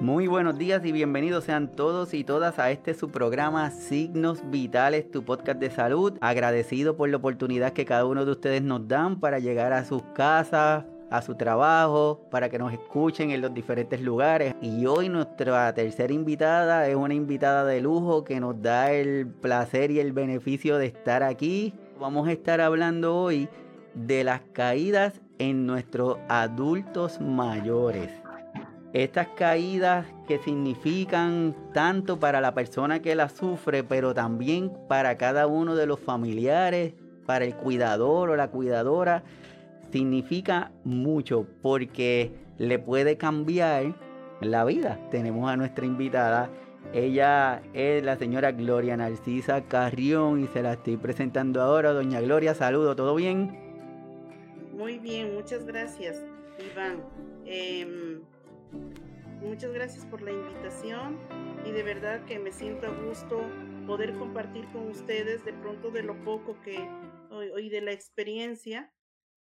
Muy buenos días y bienvenidos sean todos y todas a este su programa Signos Vitales, tu podcast de salud. Agradecido por la oportunidad que cada uno de ustedes nos dan para llegar a sus casas, a su trabajo, para que nos escuchen en los diferentes lugares. Y hoy nuestra tercera invitada es una invitada de lujo que nos da el placer y el beneficio de estar aquí. Vamos a estar hablando hoy de las caídas en nuestros adultos mayores. Estas caídas que significan tanto para la persona que las sufre, pero también para cada uno de los familiares, para el cuidador o la cuidadora, significa mucho porque le puede cambiar la vida. Tenemos a nuestra invitada. Ella es la señora Gloria Narcisa Carrión y se la estoy presentando ahora. Doña Gloria, saludo, ¿todo bien? Muy bien, muchas gracias, Iván. Em, Muchas gracias por la invitación y de verdad que me siento a gusto poder compartir con ustedes de pronto de lo poco que hoy de la experiencia.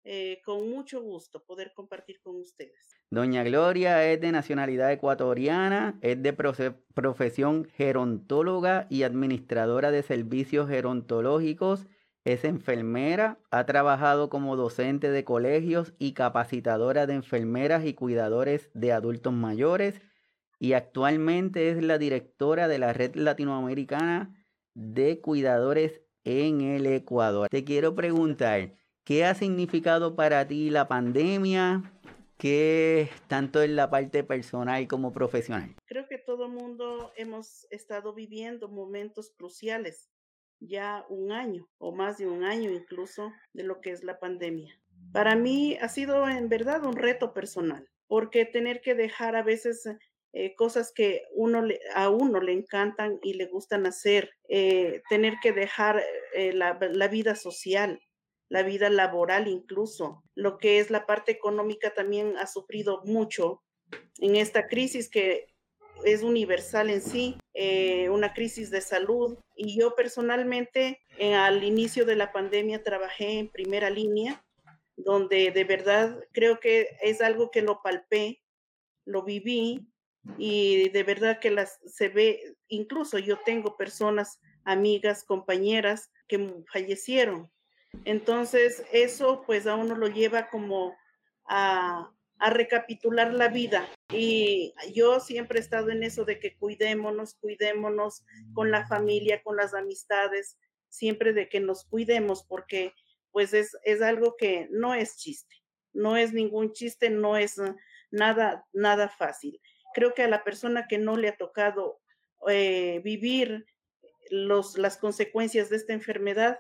Eh, con mucho gusto poder compartir con ustedes. Doña Gloria es de nacionalidad ecuatoriana, es de profesión gerontóloga y administradora de servicios gerontológicos es enfermera, ha trabajado como docente de colegios y capacitadora de enfermeras y cuidadores de adultos mayores y actualmente es la directora de la Red Latinoamericana de Cuidadores en el Ecuador. Te quiero preguntar, ¿qué ha significado para ti la pandemia? ¿Qué tanto en la parte personal como profesional? Creo que todo el mundo hemos estado viviendo momentos cruciales ya un año o más de un año incluso de lo que es la pandemia. Para mí ha sido en verdad un reto personal, porque tener que dejar a veces eh, cosas que uno a uno le encantan y le gustan hacer, eh, tener que dejar eh, la, la vida social, la vida laboral incluso, lo que es la parte económica también ha sufrido mucho en esta crisis que es universal en sí, eh, una crisis de salud. Y yo personalmente al inicio de la pandemia trabajé en primera línea, donde de verdad creo que es algo que lo palpé, lo viví y de verdad que las se ve, incluso yo tengo personas, amigas, compañeras que fallecieron. Entonces eso pues a uno lo lleva como a, a recapitular la vida. Y yo siempre he estado en eso de que cuidémonos, cuidémonos con la familia, con las amistades, siempre de que nos cuidemos, porque pues es, es algo que no es chiste, no es ningún chiste, no es nada, nada fácil. Creo que a la persona que no le ha tocado eh, vivir los, las consecuencias de esta enfermedad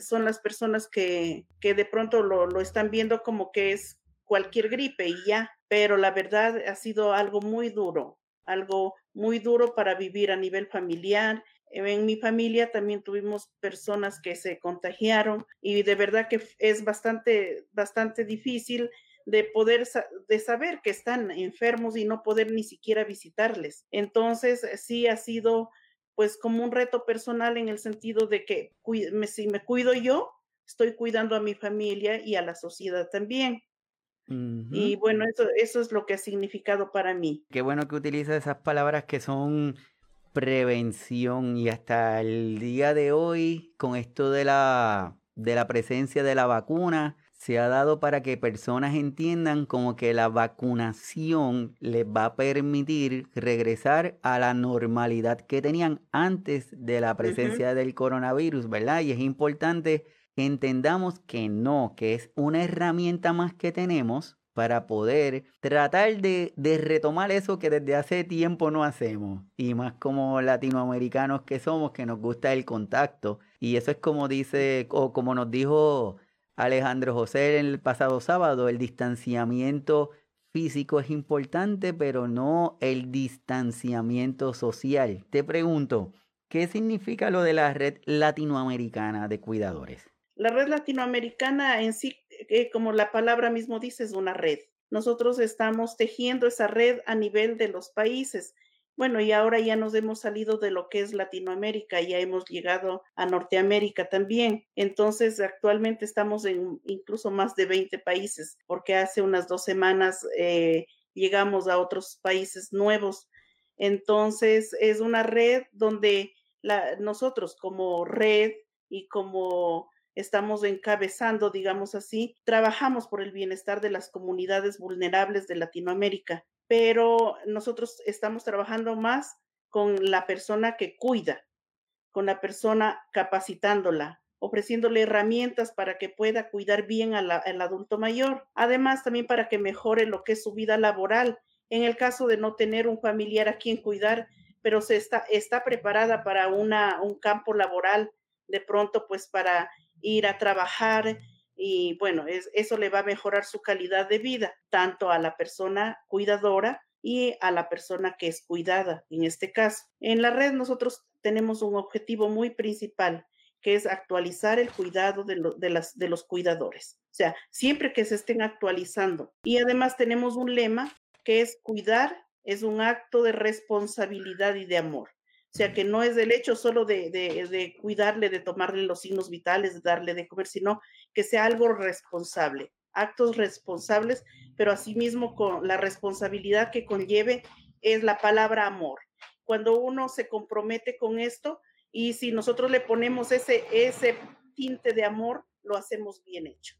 son las personas que, que de pronto lo, lo están viendo como que es cualquier gripe y ya, pero la verdad ha sido algo muy duro, algo muy duro para vivir a nivel familiar. En mi familia también tuvimos personas que se contagiaron y de verdad que es bastante, bastante difícil de poder de saber que están enfermos y no poder ni siquiera visitarles. Entonces, sí ha sido pues como un reto personal en el sentido de que si me cuido yo, estoy cuidando a mi familia y a la sociedad también. Y bueno, eso, eso es lo que ha significado para mí. Qué bueno que utiliza esas palabras que son prevención y hasta el día de hoy, con esto de la, de la presencia de la vacuna, se ha dado para que personas entiendan como que la vacunación les va a permitir regresar a la normalidad que tenían antes de la presencia del coronavirus, ¿verdad? Y es importante entendamos que no, que es una herramienta más que tenemos para poder tratar de, retomar eso que desde hace tiempo no hacemos. Y más como latinoamericanos que somos, que nos gusta el contacto. Y eso es como dice, o como nos dijo Alejandro José el pasado sábado, el distanciamiento físico es importante, pero no el distanciamiento social. Te pregunto, ¿qué significa lo de la red latinoamericana de cuidadores? La red latinoamericana en sí, eh, como la palabra mismo dice, es una red. Nosotros estamos tejiendo esa red a nivel de los países. Bueno, y ahora ya nos hemos salido de lo que es Latinoamérica, ya hemos llegado a Norteamérica también. Entonces, actualmente estamos en incluso más de 20 países, porque hace unas dos semanas eh, llegamos a otros países nuevos. Entonces, es una red donde nosotros como red y como estamos encabezando, digamos así, trabajamos por el bienestar de las comunidades vulnerables de Latinoamérica, pero nosotros estamos trabajando más con la persona que cuida, con la persona capacitándola, ofreciéndole herramientas para que pueda cuidar bien al adulto mayor. Además, también para que mejore lo que es su vida laboral. En el caso de no tener un familiar a quien cuidar, pero se está, preparada para un campo laboral, de pronto pues para ir a trabajar y bueno, es, eso le va a mejorar su calidad de vida, tanto a la persona cuidadora y a la persona que es cuidada, en este caso. En la red nosotros tenemos un objetivo muy principal, que es actualizar el cuidado de, de, las, de los cuidadores. O sea, siempre que se estén actualizando. Y además tenemos un lema que es cuidar es un acto de responsabilidad y de amor. O sea, que no es el hecho solo de, de, cuidarle, de tomarle los signos vitales, de darle de comer, sino que sea algo responsable, actos responsables, pero asimismo con la responsabilidad que conlleve es la palabra amor. Cuando uno se compromete con esto y si nosotros le ponemos ese, ese tinte de amor, lo hacemos bien hecho.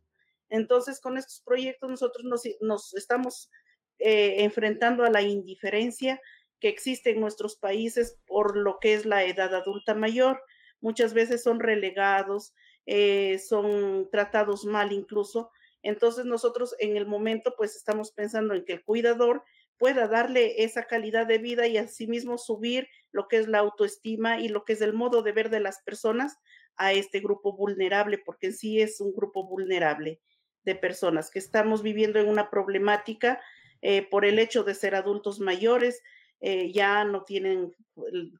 Entonces, con estos proyectos nosotros nos, nos estamos eh, enfrentando a la indiferencia que existe en nuestros países por lo que es la edad adulta mayor. Muchas veces son relegados, eh, son tratados mal incluso. Entonces nosotros en el momento pues estamos pensando en que el cuidador pueda darle esa calidad de vida y asimismo subir lo que es la autoestima y lo que es el modo de ver de las personas a este grupo vulnerable, porque en sí es un grupo vulnerable de personas que estamos viviendo en una problemática eh, por el hecho de ser adultos mayores, eh, ya no tienen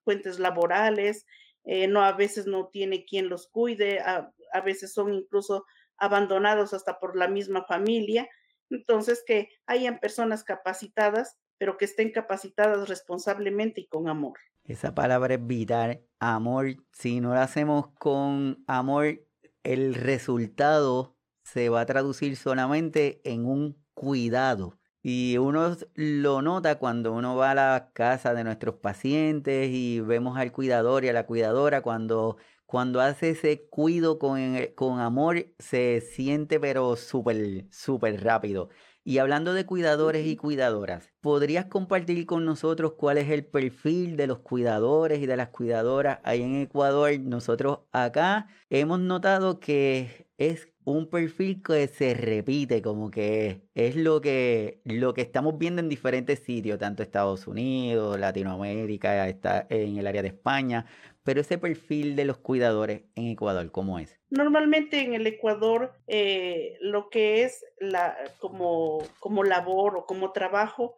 fuentes laborales, eh, no a veces no tiene quien los cuide, a, veces son incluso abandonados hasta por la misma familia. Entonces, que hayan personas capacitadas, pero que estén capacitadas responsablemente y con amor. Esa palabra es vital, amor. Si no lo hacemos con amor, el resultado se va a traducir solamente en un cuidado. Y uno lo nota cuando uno va a la casa de nuestros pacientes y vemos al cuidador y a la cuidadora, cuando, cuando hace ese cuido con, eh, con amor, se siente pero súper, súper rápido. Y hablando de cuidadores y cuidadoras, ¿podrías compartir con nosotros cuál es el perfil de los cuidadores y de las cuidadoras ahí en Ecuador? Nosotros acá hemos notado que es un perfil que se repite, como que es lo que, lo que estamos viendo en diferentes sitios, tanto Estados Unidos, Latinoamérica, está en el área de España, pero ese perfil de los cuidadores en Ecuador, ¿cómo es? Normalmente en el Ecuador, eh, lo que es la, como, como labor o como trabajo,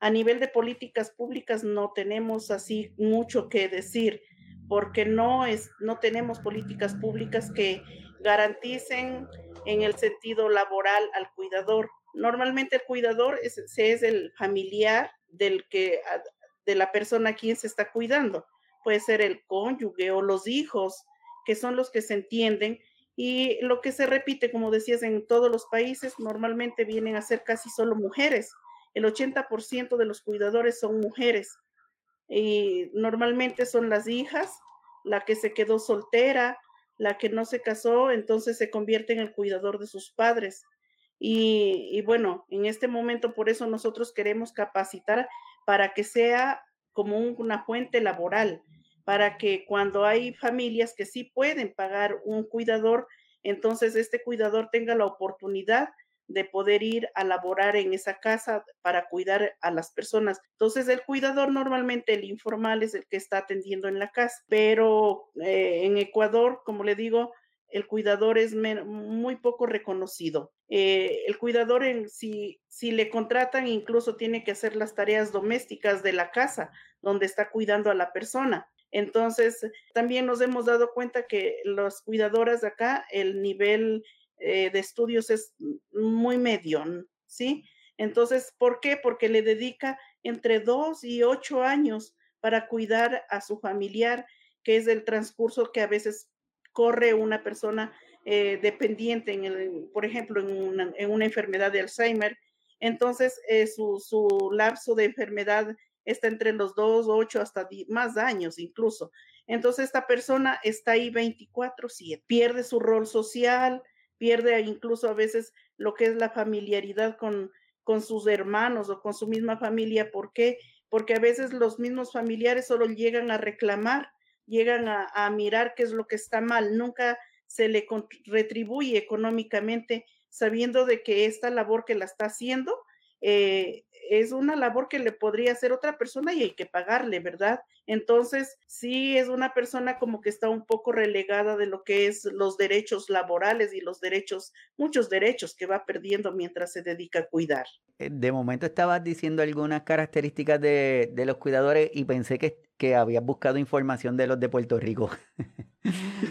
a nivel de políticas públicas no tenemos así mucho que decir, porque no, es, no tenemos políticas públicas que garanticen en el sentido laboral al cuidador. Normalmente el cuidador es, es el familiar del que, de la persona a quien se está cuidando. Puede ser el cónyuge o los hijos, que son los que se entienden. Y lo que se repite, como decías, en todos los países, normalmente vienen a ser casi solo mujeres. El 80% de los cuidadores son mujeres. Y normalmente son las hijas, la que se quedó soltera, la que no se casó, entonces se convierte en el cuidador de sus padres. Y, bueno, en este momento por eso nosotros queremos capacitar para que sea como una fuente laboral, para que cuando hay familias que sí pueden pagar un cuidador, entonces este cuidador tenga la oportunidad de poder ir a laborar en esa casa para cuidar a las personas. Entonces, el cuidador normalmente, el informal, es el que está atendiendo en la casa, pero eh, en Ecuador, como le digo, el cuidador es muy poco reconocido. Eh, el cuidador, en, si, si le contratan, incluso tiene que hacer las tareas domésticas de la casa donde está cuidando a la persona. Entonces, también nos hemos dado cuenta que las cuidadoras de acá, el nivel eh, de estudios es muy medio, ¿sí? Entonces, ¿por qué? Porque le dedica entre dos y ocho años para cuidar a su familiar, que es el transcurso que a veces corre una persona eh, dependiente, en el, por ejemplo, en una, en una enfermedad de Alzheimer. entonces eh, su, su lapso de enfermedad está entre los dos, ocho, hasta más años incluso. Entonces esta persona está ahí 24/7, pierde su rol social, pierde incluso a veces lo que es la familiaridad con, con sus hermanos o con su misma familia. ¿Por qué? Porque a veces los mismos familiares solo llegan a reclamar, llegan a, a mirar qué es lo que está mal, nunca se le retribuye económicamente sabiendo de que esta labor que la está haciendo eh, es una labor que le podría hacer otra persona y hay que pagarle, ¿verdad? Entonces, sí es una persona como que está un poco relegada de lo que es los derechos laborales y los derechos, muchos derechos que va perdiendo mientras se dedica a cuidar. Eh, de momento estabas diciendo algunas características de, de los cuidadores y pensé que, que habías buscado información de los de Puerto Rico.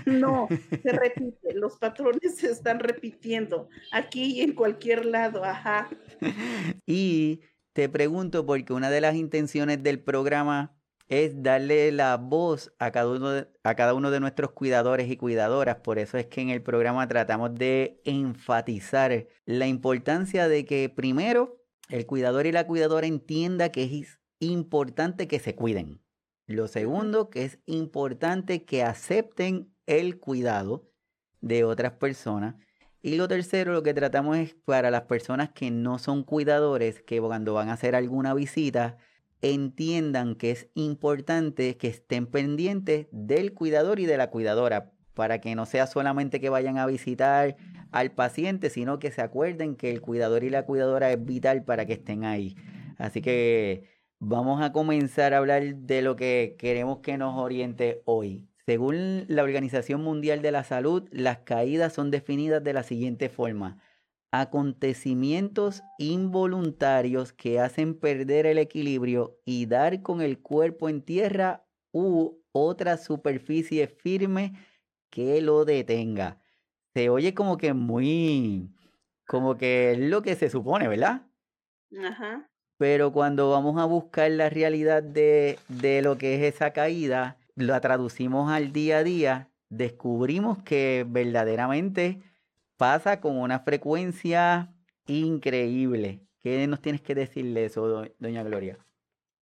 No, se repite, los patrones se están repitiendo aquí y en cualquier lado, ajá. Y te pregunto, porque una de las intenciones del programa es darle la voz a cada, uno de, a cada uno de nuestros cuidadores y cuidadoras. Por eso es que en el programa tratamos de enfatizar la importancia de que primero el cuidador y la cuidadora entienda que es importante que se cuiden. Lo segundo, que es importante que acepten el cuidado de otras personas. Y lo tercero, lo que tratamos es para las personas que no son cuidadores, que cuando van a hacer alguna visita, entiendan que es importante que estén pendientes del cuidador y de la cuidadora, para que no sea solamente que vayan a visitar al paciente, sino que se acuerden que el cuidador y la cuidadora es vital para que estén ahí. Así que vamos a comenzar a hablar de lo que queremos que nos oriente hoy. Según la Organización Mundial de la Salud, las caídas son definidas de la siguiente forma. Acontecimientos involuntarios que hacen perder el equilibrio y dar con el cuerpo en tierra u otra superficie firme que lo detenga. Se oye como que muy, como que es lo que se supone, ¿verdad? Ajá. Pero cuando vamos a buscar la realidad de, de lo que es esa caída, la traducimos al día a día, descubrimos que verdaderamente pasa con una frecuencia increíble. ¿Qué nos tienes que decirle eso, doña Gloria?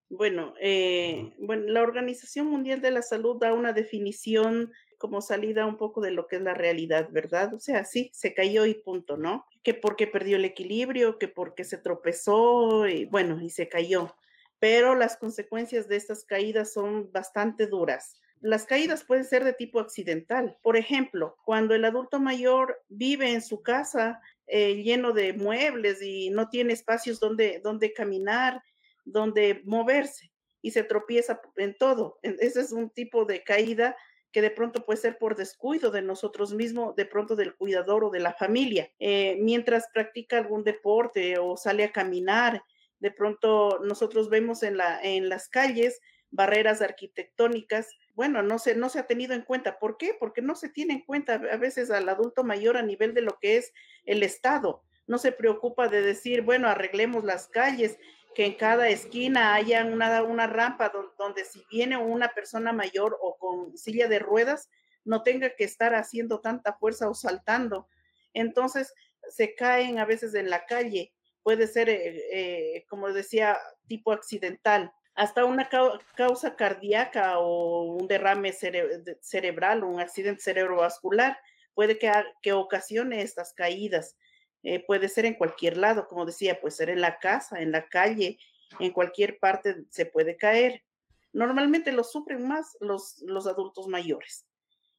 Bueno, eh, bueno, la Organización Mundial de la Salud da una definición como salida un poco de lo que es la realidad, ¿verdad? O sea, sí, se cayó y punto, ¿no? Que porque perdió el equilibrio, que porque se tropezó y bueno, y se cayó pero las consecuencias de estas caídas son bastante duras. Las caídas pueden ser de tipo accidental. Por ejemplo, cuando el adulto mayor vive en su casa eh, lleno de muebles y no tiene espacios donde, donde caminar, donde moverse y se tropieza en todo. Ese es un tipo de caída que de pronto puede ser por descuido de nosotros mismos, de pronto del cuidador o de la familia. Eh, mientras practica algún deporte o sale a caminar de pronto nosotros vemos en, la, en las calles barreras arquitectónicas. Bueno, no se, no se ha tenido en cuenta. ¿Por qué? Porque no se tiene en cuenta a veces al adulto mayor a nivel de lo que es el Estado. No se preocupa de decir, bueno, arreglemos las calles, que en cada esquina haya una, una rampa donde, si viene una persona mayor o con silla de ruedas, no tenga que estar haciendo tanta fuerza o saltando. Entonces, se caen a veces en la calle puede ser, eh, eh, como decía, tipo accidental, hasta una causa cardíaca o un derrame cerebral o un accidente cerebrovascular puede que, que ocasione estas caídas. Eh, puede ser en cualquier lado, como decía, puede ser en la casa, en la calle, en cualquier parte se puede caer. Normalmente lo sufren más los, los adultos mayores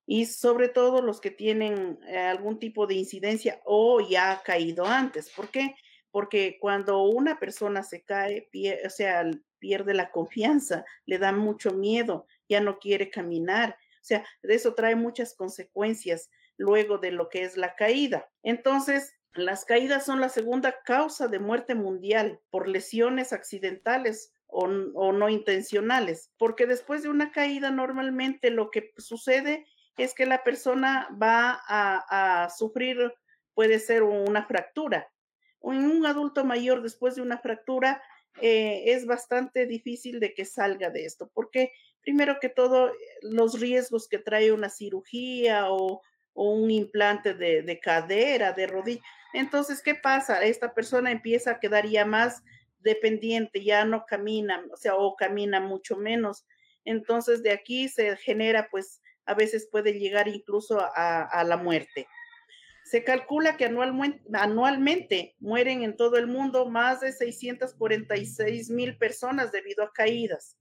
y sobre todo los que tienen algún tipo de incidencia o ya ha caído antes. ¿Por qué? porque cuando una persona se cae, o sea, pierde la confianza, le da mucho miedo, ya no quiere caminar, o sea, de eso trae muchas consecuencias luego de lo que es la caída. Entonces, las caídas son la segunda causa de muerte mundial por lesiones accidentales o, no intencionales, porque después de una caída normalmente lo que sucede es que la persona va a, sufrir, puede ser una fractura, en un adulto mayor después de una fractura eh, es bastante difícil de que salga de esto, porque primero que todo, los riesgos que trae una cirugía o, un implante de, de cadera, de rodilla. Entonces, ¿qué pasa? Esta persona empieza a quedar ya más dependiente, ya no camina, o sea, o camina mucho menos. Entonces, de aquí se genera, pues, a veces puede llegar incluso a, a la muerte. Se calcula que anualmente, anualmente, mueren en todo el mundo más de 646 mil personas debido a caídas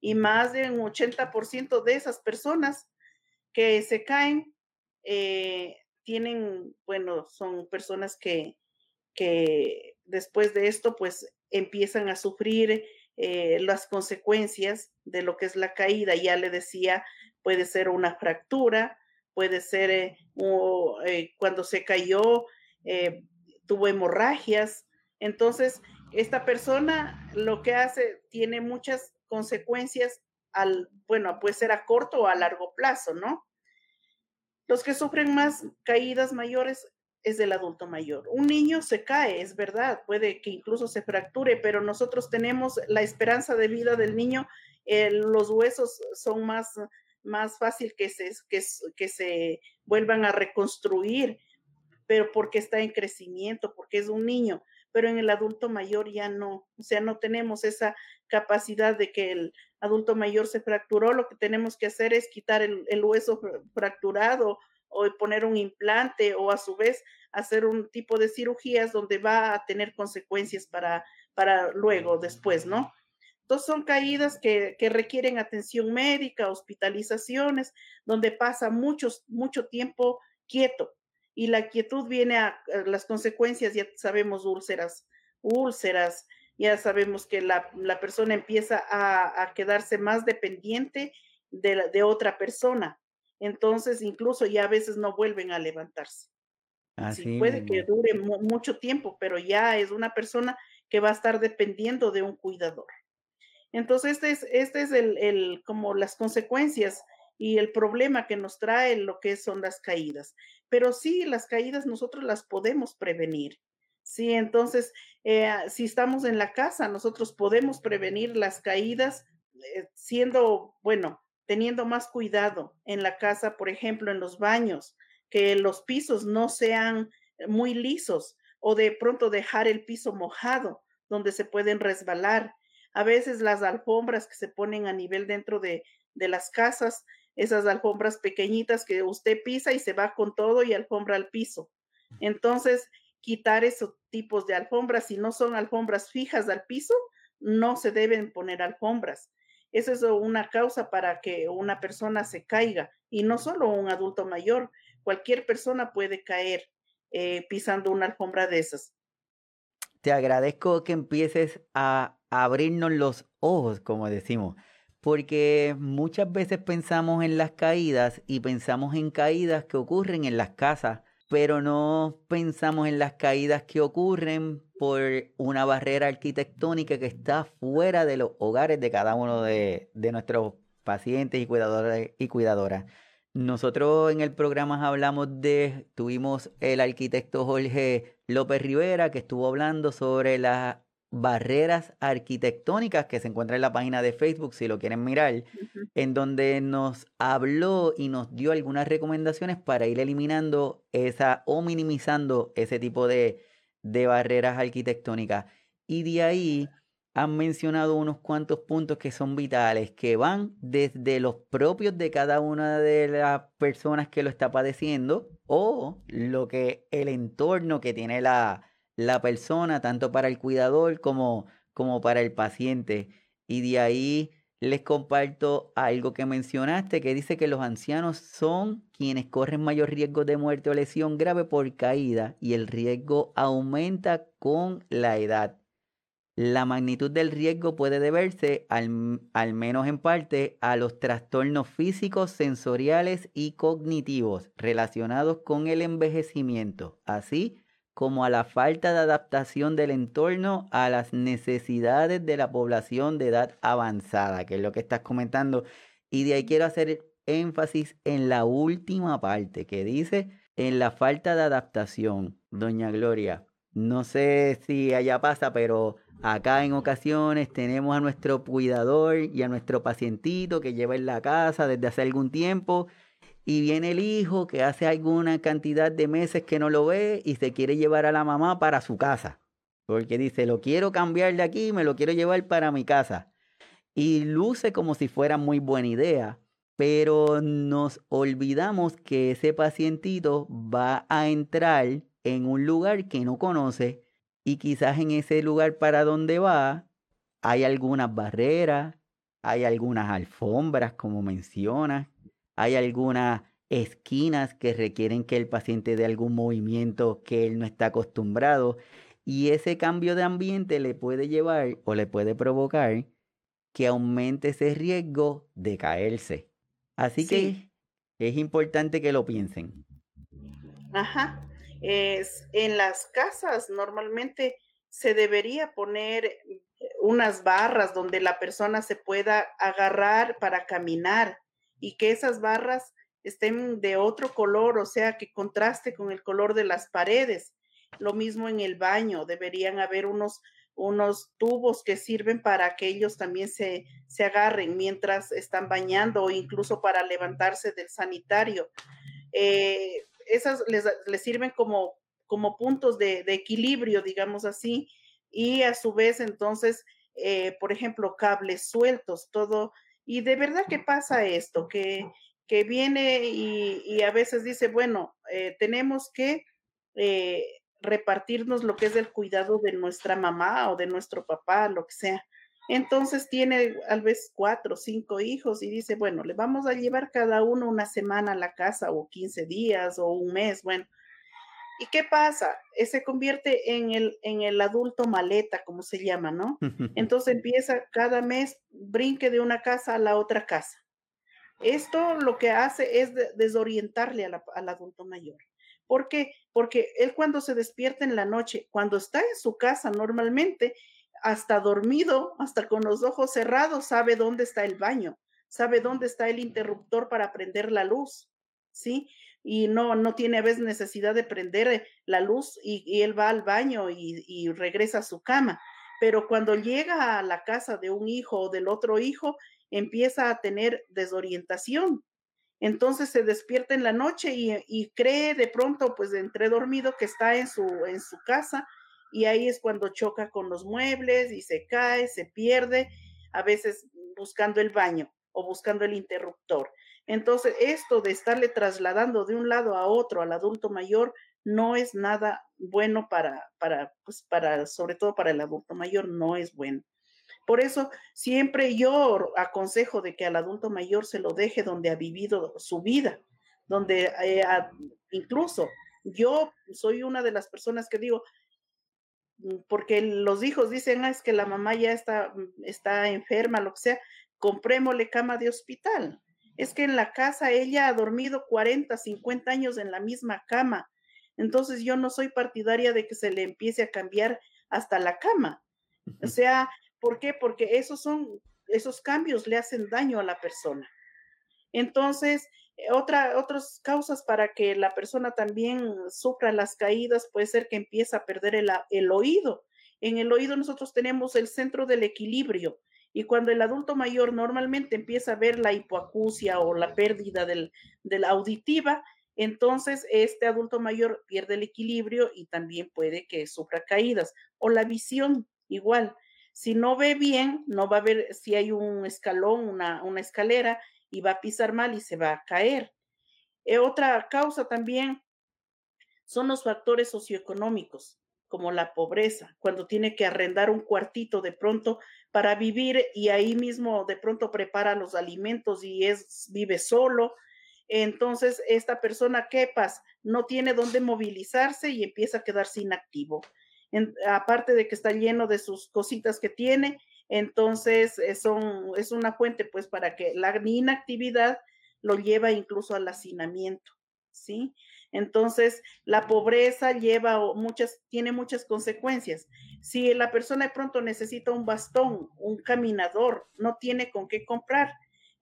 y más de un 80% de esas personas que se caen eh, tienen, bueno, son personas que, que después de esto pues empiezan a sufrir eh, las consecuencias de lo que es la caída. Ya le decía, puede ser una fractura, puede ser eh, cuando se cayó, tuvo hemorragias. Entonces, esta persona lo que hace tiene muchas consecuencias al, bueno, puede ser a corto o a largo plazo, ¿no? Los que sufren más caídas mayores es del adulto mayor. Un niño se cae, es verdad, puede que incluso se fracture, pero nosotros tenemos la esperanza de vida del niño, eh, los huesos son más, más fácil que se, que se vuelvan a reconstruir, pero porque está en crecimiento, porque es un niño, pero en el adulto mayor ya no, o sea, no tenemos esa capacidad de que el adulto mayor se fracturó, lo que tenemos que hacer es quitar el, hueso fracturado o poner un implante o a su vez hacer un tipo de cirugías donde va a tener consecuencias para, para luego, después, ¿no? Entonces son caídas que, que requieren atención médica, hospitalizaciones, donde pasa mucho tiempo quieto. Y la quietud viene a, las consecuencias, ya sabemos, úlceras, úlceras, ya sabemos que la, la persona empieza a, a, quedarse más dependiente de, de otra persona entonces incluso ya a veces no vuelven a levantarse. Sí, puede que dure mucho tiempo, pero ya es una persona que va a estar dependiendo de un cuidador. Entonces, este es, este es el, el, como las consecuencias y el problema que nos trae lo que son las caídas. Pero sí, las caídas nosotros las podemos prevenir. Sí, entonces, eh, si estamos en la casa, nosotros podemos prevenir las caídas eh, siendo, bueno, teniendo más cuidado en la casa, por ejemplo, en los baños, que los pisos no sean muy lisos o de pronto dejar el piso mojado donde se pueden resbalar. A veces las alfombras que se ponen a nivel dentro de, de las casas, esas alfombras pequeñitas que usted pisa y se va con todo y alfombra al piso. Entonces, quitar esos tipos de alfombras, si no son alfombras fijas al piso, no se deben poner alfombras. Esa es una causa para que una persona se caiga y no solo un adulto mayor, cualquier persona puede caer eh, pisando una alfombra de esas. Te agradezco que empieces a abrirnos los ojos, como decimos, porque muchas veces pensamos en las caídas y pensamos en caídas que ocurren en las casas, pero no pensamos en las caídas que ocurren por una barrera arquitectónica que está fuera de los hogares de cada uno de, nuestros pacientes y cuidadores y cuidadoras. Nosotros en el programa hablamos de, tuvimos el arquitecto Jorge López Rivera que estuvo hablando sobre las barreras arquitectónicas que se encuentra en la página de Facebook, si lo quieren mirar, en donde nos habló y nos dio algunas recomendaciones para ir eliminando esa o minimizando ese tipo de, de barreras arquitectónicas. Y de ahí han mencionado unos cuantos puntos que son vitales, que van desde los propios de cada una de las personas que lo está padeciendo o lo que el entorno que tiene la, la persona, tanto para el cuidador como, como para el paciente. Y de ahí les comparto algo que mencionaste, que dice que los ancianos son quienes corren mayor riesgo de muerte o lesión grave por caída y el riesgo aumenta con la edad. La magnitud del riesgo puede deberse, al, al, menos en parte, a los trastornos físicos, sensoriales y cognitivos relacionados con el envejecimiento, así como a la falta de adaptación del entorno a las necesidades de la población de edad avanzada, que es lo que estás comentando. Y de ahí quiero hacer énfasis en la última parte que dice en la falta de adaptación, doña Gloria. No sé si allá pasa, pero acá en ocasiones tenemos a nuestro cuidador y a nuestro pacientito que lleva en la casa desde hace algún tiempo y viene el hijo que hace alguna cantidad de meses que no lo ve y se quiere llevar a la mamá para su casa. Porque dice, lo quiero cambiar de aquí, me lo quiero llevar para mi casa. Y luce como si fuera muy buena idea, pero nos olvidamos que ese pacientito va a entrar en un lugar que no conoce y quizás en ese lugar para donde va hay algunas barreras, hay algunas alfombras, como mencionas, hay algunas esquinas que requieren que el paciente dé algún movimiento que él no está acostumbrado y ese cambio de ambiente le puede llevar o le puede provocar que aumente ese riesgo de caerse. Así que es importante que lo piensen. Ajá. Es, en las casas normalmente se debería poner unas barras donde la persona se pueda agarrar para caminar y que esas barras estén de otro color, o sea, que contraste con el color de las paredes. Lo mismo en el baño, deberían haber unos, unos tubos que sirven para que ellos también se, se agarren mientras están bañando o incluso para levantarse del sanitario. Eh, esas les, les, sirven como, como puntos de, equilibrio, digamos así, y a su vez entonces, eh, por ejemplo, cables sueltos, todo y de verdad que pasa esto, que, que viene y, y, a veces dice, bueno, eh, tenemos que eh, repartirnos lo que es el cuidado de nuestra mamá o de nuestro papá, lo que sea. Entonces tiene tal vez cuatro o cinco hijos y dice, bueno, le vamos a llevar cada uno una semana a la casa o 15 días o un mes, bueno. ¿Y qué pasa? Eh, se convierte en el, en el adulto maleta, como se llama, ¿no? Entonces empieza cada mes, brinque de una casa a la otra casa. Esto lo que hace es desorientarle al adulto mayor. ¿Por qué? Porque él cuando se despierta en la noche, cuando está en su casa normalmente, hasta dormido, hasta con los ojos cerrados, sabe dónde está el baño, sabe dónde está el interruptor para prender la luz, ¿sí? y no, no tiene a veces necesidad de prender la luz y, él va al baño y, regresa a su cama. Pero cuando llega a la casa de un hijo o del otro hijo, empieza a tener desorientación. Entonces se despierta en la noche y, y cree de pronto, pues entre dormido, que está en su, en su casa y ahí es cuando choca con los muebles y se cae, se pierde, a veces buscando el baño o buscando el interruptor. Entonces, esto de estarle trasladando de un lado a otro al adulto mayor no es nada bueno para, para, pues para, sobre todo para el adulto mayor, no es bueno. Por eso siempre yo aconsejo de que al adulto mayor se lo deje donde ha vivido su vida, donde eh, incluso yo soy una de las personas que digo, porque los hijos dicen, ah, es que la mamá ya está, está enferma, lo que sea, comprémosle cama de hospital es que en la casa ella ha dormido 40, 50 años en la misma cama. Entonces yo no soy partidaria de que se le empiece a cambiar hasta la cama. O sea, ¿por qué? Porque esos son, esos cambios le hacen daño a la persona. Entonces, eh, otra, otras causas para que la persona también sufra las caídas puede ser que empiece a perder el, el oído. En el oído nosotros tenemos el centro del equilibrio y cuando el adulto mayor normalmente empieza a ver la hipoacusia o la pérdida del, de la auditiva, entonces este adulto mayor pierde el equilibrio y también puede que sufra caídas. O la visión, igual. Si no ve bien, no va a ver si hay un escalón, una, una escalera, y va a pisar mal y se va a caer. Eh, otra causa también son los factores socioeconómicos como la pobreza, cuando tiene que arrendar un cuartito de pronto para vivir y ahí mismo de pronto prepara los alimentos y es vive solo. Entonces, esta persona quepas no tiene dónde movilizarse y empieza a quedarse inactivo. aparte de que está lleno de sus cositas que tiene, entonces eh, es una fuente pues para que la inactividad lo lleva incluso al hacinamiento, ¿sí? Entonces, la pobreza lleva muchas, tiene muchas consecuencias. Si la persona de pronto necesita un bastón, un caminador, no tiene con qué comprar,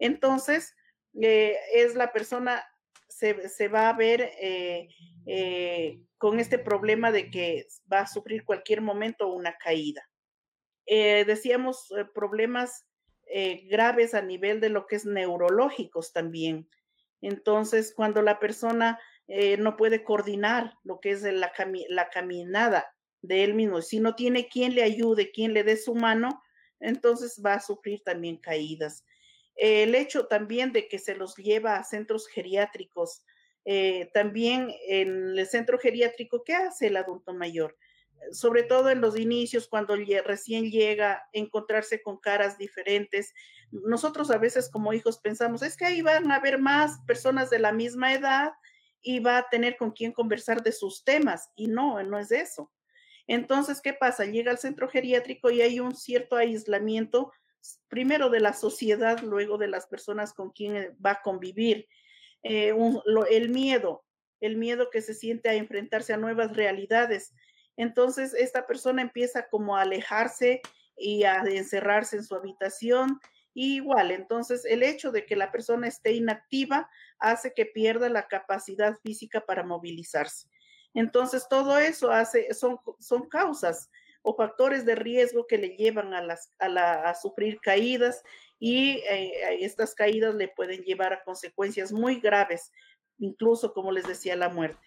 entonces eh, es la persona, se, se va a ver eh, eh, con este problema de que va a sufrir cualquier momento una caída. decíamos problemas graves a nivel de lo que es neurológicos también Entonces, cuando la persona eh, no puede coordinar lo que es la, la caminada de él mismo, si no tiene quien le ayude, quien le dé su mano, entonces va a sufrir también caídas. el hecho también de que se los lleva a centros geriátricos, eh, también en el centro geriátrico, ¿qué hace el adulto mayor? Sobre todo en los inicios, cuando recién llega, encontrarse con caras diferentes. Nosotros a veces como hijos pensamos, es que ahí van a haber más personas de la misma edad y va a tener con quién conversar de sus temas. Y no, no es eso. Entonces, ¿qué pasa? Llega al centro geriátrico y hay un cierto aislamiento, primero de la sociedad, luego de las personas con quien eh, va a convivir. Eh, el miedo, el miedo que se siente a enfrentarse a nuevas realidades. Entonces, esta persona empieza como a alejarse y a encerrarse en su habitación. Igual, entonces el hecho de que la persona esté inactiva hace que pierda la capacidad física para movilizarse. Entonces, todo eso hace, son, son causas o factores de riesgo que le llevan a, las, a, sufrir caídas y eh, estas caídas le pueden llevar a consecuencias muy graves, incluso, como les decía, la muerte.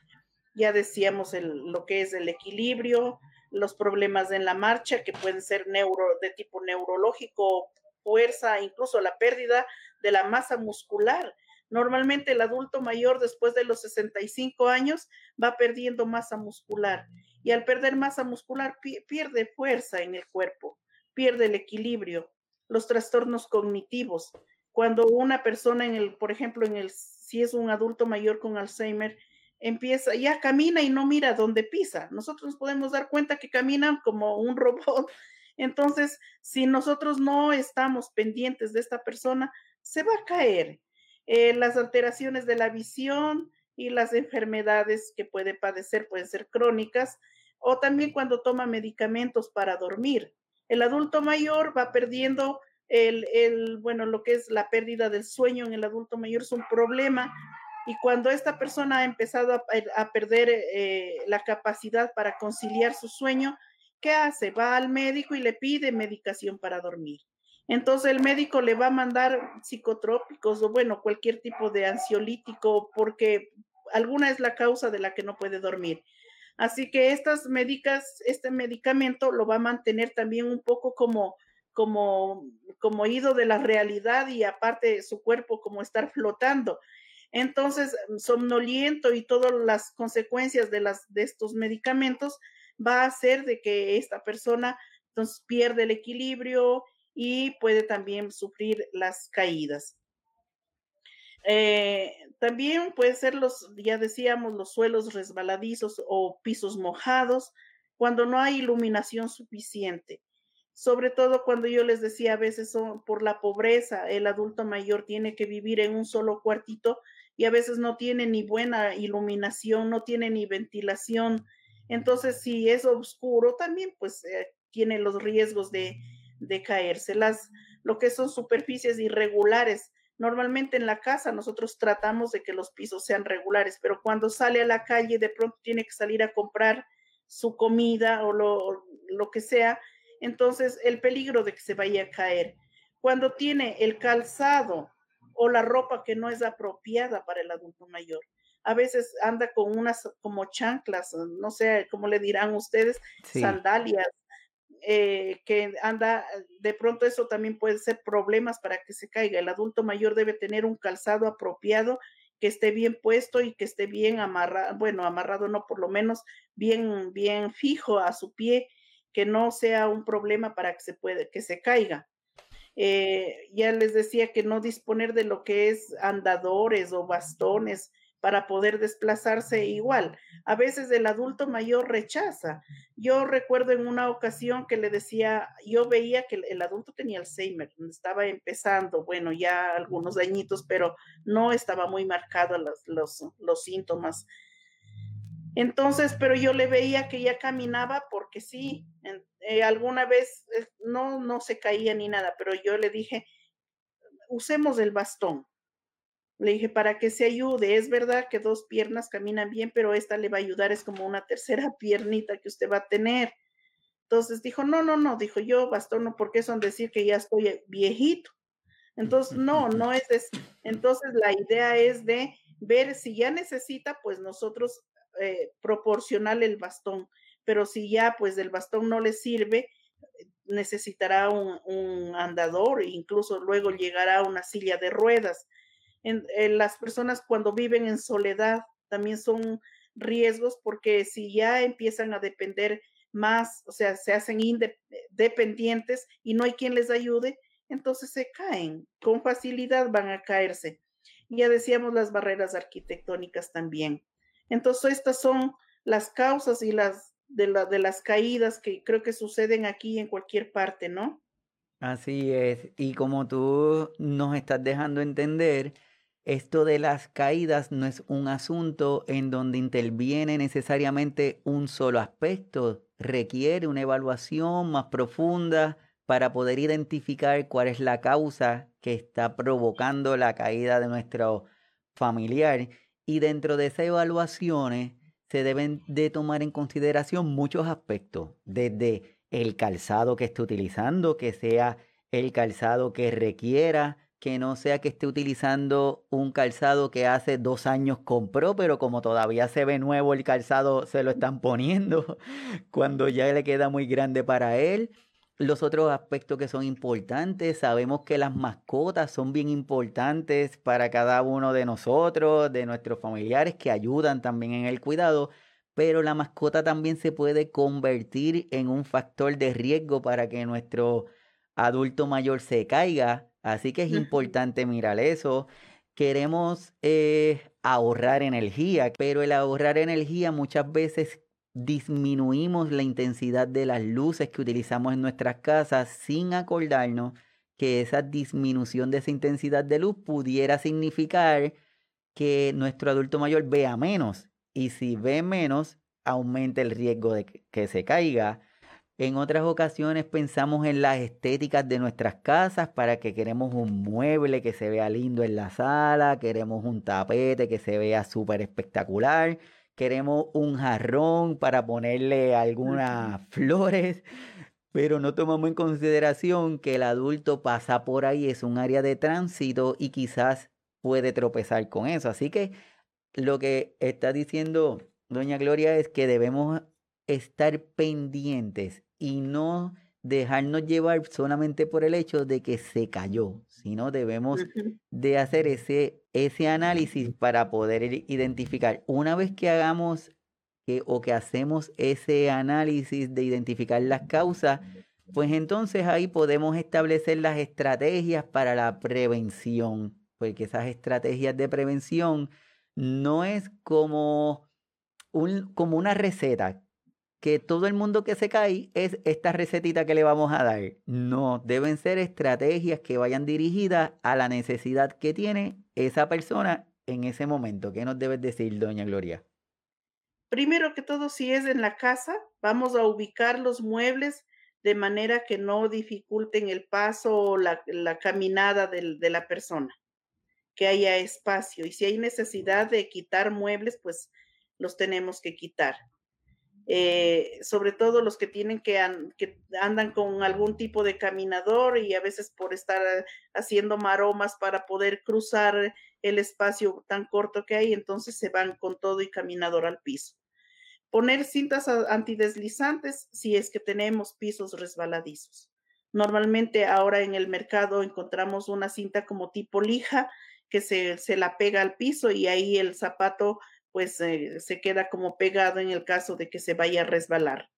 Ya decíamos lo que es el equilibrio, los problemas en la marcha, que pueden ser neuro, de tipo neurológico, fuerza, incluso la pérdida de la masa muscular Normalmente el adulto mayor después de los 65 años va perdiendo masa muscular y al perder masa muscular pierde fuerza en el cuerpo, pierde el equilibrio, los trastornos cognitivos. Cuando una persona en el, por ejemplo, en el si es un adulto mayor con Alzheimer, empieza, ya camina y no mira dónde pisa. Nosotros nos podemos dar cuenta que caminan como un robot. Entonces, si nosotros no estamos pendientes de esta persona, se va a caer eh, las alteraciones de la visión y las enfermedades que puede padecer pueden ser crónicas o también cuando toma medicamentos para dormir. El adulto mayor va perdiendo el, el, bueno, lo que es la pérdida del sueño en el adulto mayor es un problema y cuando esta persona ha empezado a, perder eh, la capacidad para conciliar su sueño, ¿qué hace? Va al médico y le pide medicación para dormir. Entonces el médico le va a mandar psicotrópicos o bueno, cualquier tipo de ansiolítico porque alguna es la causa de la que no puede dormir. Así que estas médicas, este medicamento lo va a mantener también un poco como como como ido de la realidad y aparte su cuerpo como estar flotando. Entonces, somnoliento y todas las consecuencias de las de estos medicamentos va a hacer de que esta persona entonces pierde el equilibrio, y puede también sufrir las caídas. Eh, también puede ser los, ya decíamos, los suelos resbaladizos o pisos mojados cuando no hay iluminación suficiente. Sobre todo cuando yo les decía a veces son por la pobreza, el adulto mayor tiene que vivir en un solo cuartito y a veces no tiene ni buena iluminación, no tiene ni ventilación. Entonces, si es oscuro, también pues eh, tiene los riesgos de, de caerse. Las, lo que son superficies irregulares. Normalmente en la casa nosotros tratamos de que los pisos sean regulares, pero cuando sale a la calle de pronto tiene que salir a comprar su comida o lo, lo que sea, entonces el peligro de que se vaya a caer. Cuando tiene el calzado o la ropa que no es apropiada para el adulto mayor. A veces anda con unas como chanclas, no sé cómo le dirán ustedes, sandalias eh, que anda, de pronto eso también puede ser problemas para que se caiga. El adulto mayor debe tener un calzado apropiado que esté bien puesto y que esté bien amarrado, bueno, amarrado no, por lo menos bien, bien fijo a su pie, que no sea un problema para que se puede, que se caiga. Eh, ya les decía que no disponer de lo que es andadores o bastones para poder desplazarse igual. A veces el adulto mayor rechaza. Yo recuerdo en una ocasión que le decía, yo veía que el, adulto tenía Alzheimer, estaba empezando, bueno, ya algunos dañitos, pero no estaba muy marcado los, los, síntomas. Entonces, pero yo le veía que ya caminaba porque sí, eh, alguna vez eh, no, no se caía ni nada, pero yo le dije, usemos el bastón le dije, para que se ayude, es verdad que dos piernas caminan bien, pero esta le va a ayudar, es como una tercera piernita que usted va a tener. Entonces dijo, no, no, no, dijo yo, bastón, no, porque son decir que ya estoy viejito. Entonces, no, no es eso. Entonces, la idea es de ver si ya necesita, pues nosotros eh, proporcionarle el bastón, pero si ya pues el bastón no le sirve, necesitará un, andador e incluso luego llegará una silla de ruedas. En, las personas cuando viven en soledad también son riesgos porque si ya empiezan a depender más, o sea, se hacen independientes y no hay quien les ayude, entonces se caen, con facilidad van a caerse. Ya decíamos las barreras arquitectónicas también. Entonces, estas son las causas y las de, de las caídas que creo que suceden aquí en cualquier parte, ¿no? Así es. Y como tú nos estás dejando entender, esto de las caídas no es un asunto en donde interviene necesariamente un solo aspecto, requiere una evaluación más profunda para poder identificar cuál es la causa que está provocando la caída de nuestro familiar. Y dentro de esas evaluaciones se deben de tomar en consideración muchos aspectos, desde el calzado que esté utilizando, que sea el calzado que requiera, que no sea que esté utilizando un calzado que hace dos años compró, pero como todavía se ve nuevo el calzado, se lo están poniendo cuando ya le queda muy grande para él. Los otros aspectos que son importantes, sabemos que las mascotas son bien importantes para cada uno de nosotros, de nuestros familiares que ayudan también en el cuidado, pero la mascota también se puede convertir en un factor de riesgo para que nuestro adulto mayor se caiga Así que es importante mirar eso. Queremos eh, ahorrar energía, pero el ahorrar energía muchas veces disminuimos la intensidad de las luces que utilizamos en nuestras casas sin acordarnos que esa disminución de esa intensidad de luz pudiera significar que nuestro adulto mayor vea menos. Y si ve menos, aumenta el riesgo de que se caiga en otras ocasiones pensamos en las estéticas de nuestras casas para que queremos un mueble que se vea lindo en la sala, queremos un tapete que se vea súper espectacular, queremos un jarrón para ponerle algunas flores, pero no tomamos en consideración que el adulto pasa por ahí, es un área de tránsito y quizás puede tropezar con eso. Así que lo que está diciendo doña Gloria es que debemos estar pendientes y no dejarnos llevar solamente por el hecho de que se cayó, sino debemos de hacer ese, ese análisis para poder identificar. Una vez que hagamos que, o que hacemos ese análisis de identificar las causas, pues entonces ahí podemos establecer las estrategias para la prevención, porque esas estrategias de prevención no es como, un, como una receta que todo el mundo que se cae es esta recetita que le vamos a dar. No, deben ser estrategias que vayan dirigidas a la necesidad que tiene esa persona en ese momento. ¿Qué nos debes decir, doña Gloria? Primero que todo, si es en la casa, vamos a ubicar los muebles de manera que no dificulten el paso o la, caminada de la persona, que haya espacio. Y si hay necesidad de quitar muebles, pues los tenemos que quitar. Eh, sobre todo los que tienen que, que, andan con algún tipo de caminador y a veces por estar haciendo maromas para poder cruzar el espacio tan corto que hay, entonces se van con todo y caminador al piso. Poner cintas antideslizantes si es que tenemos pisos resbaladizos. Normalmente ahora en el mercado encontramos una cinta como tipo lija que se, se la pega al piso y ahí el zapato pues eh, se queda como pegado en el caso de que se vaya a resbalar.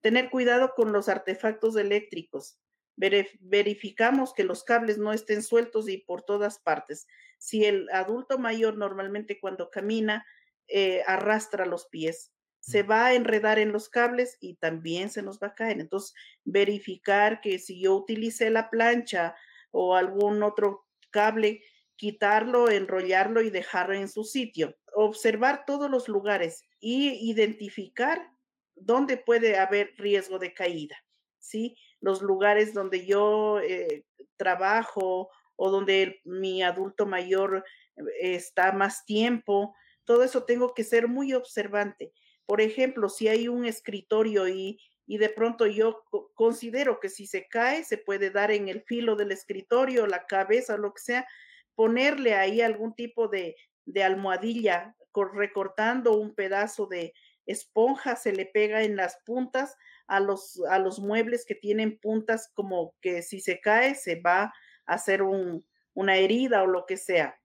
Tener cuidado con los artefactos eléctricos. verificamos que los cables no estén sueltos y por todas partes. Si el adulto mayor normalmente cuando camina eh, arrastra los pies, se va a enredar en los cables y también se nos va a caer. Entonces, verificar que si yo utilicé la plancha o algún otro cable, quitarlo, enrollarlo y dejarlo en su sitio observar todos los lugares y identificar dónde puede haber riesgo de caída, ¿sí? Los lugares donde yo eh, trabajo o donde mi adulto mayor eh, está más tiempo, todo eso tengo que ser muy observante. Por ejemplo, si hay un escritorio y y de pronto yo considero que si se cae, se puede dar en el filo del escritorio, la cabeza, lo que sea, ponerle ahí algún tipo de, de almohadilla, recortando un pedazo de esponja, se le pega en las puntas a los, a los muebles que tienen puntas como que si se cae se va a hacer un, una herida o lo que sea.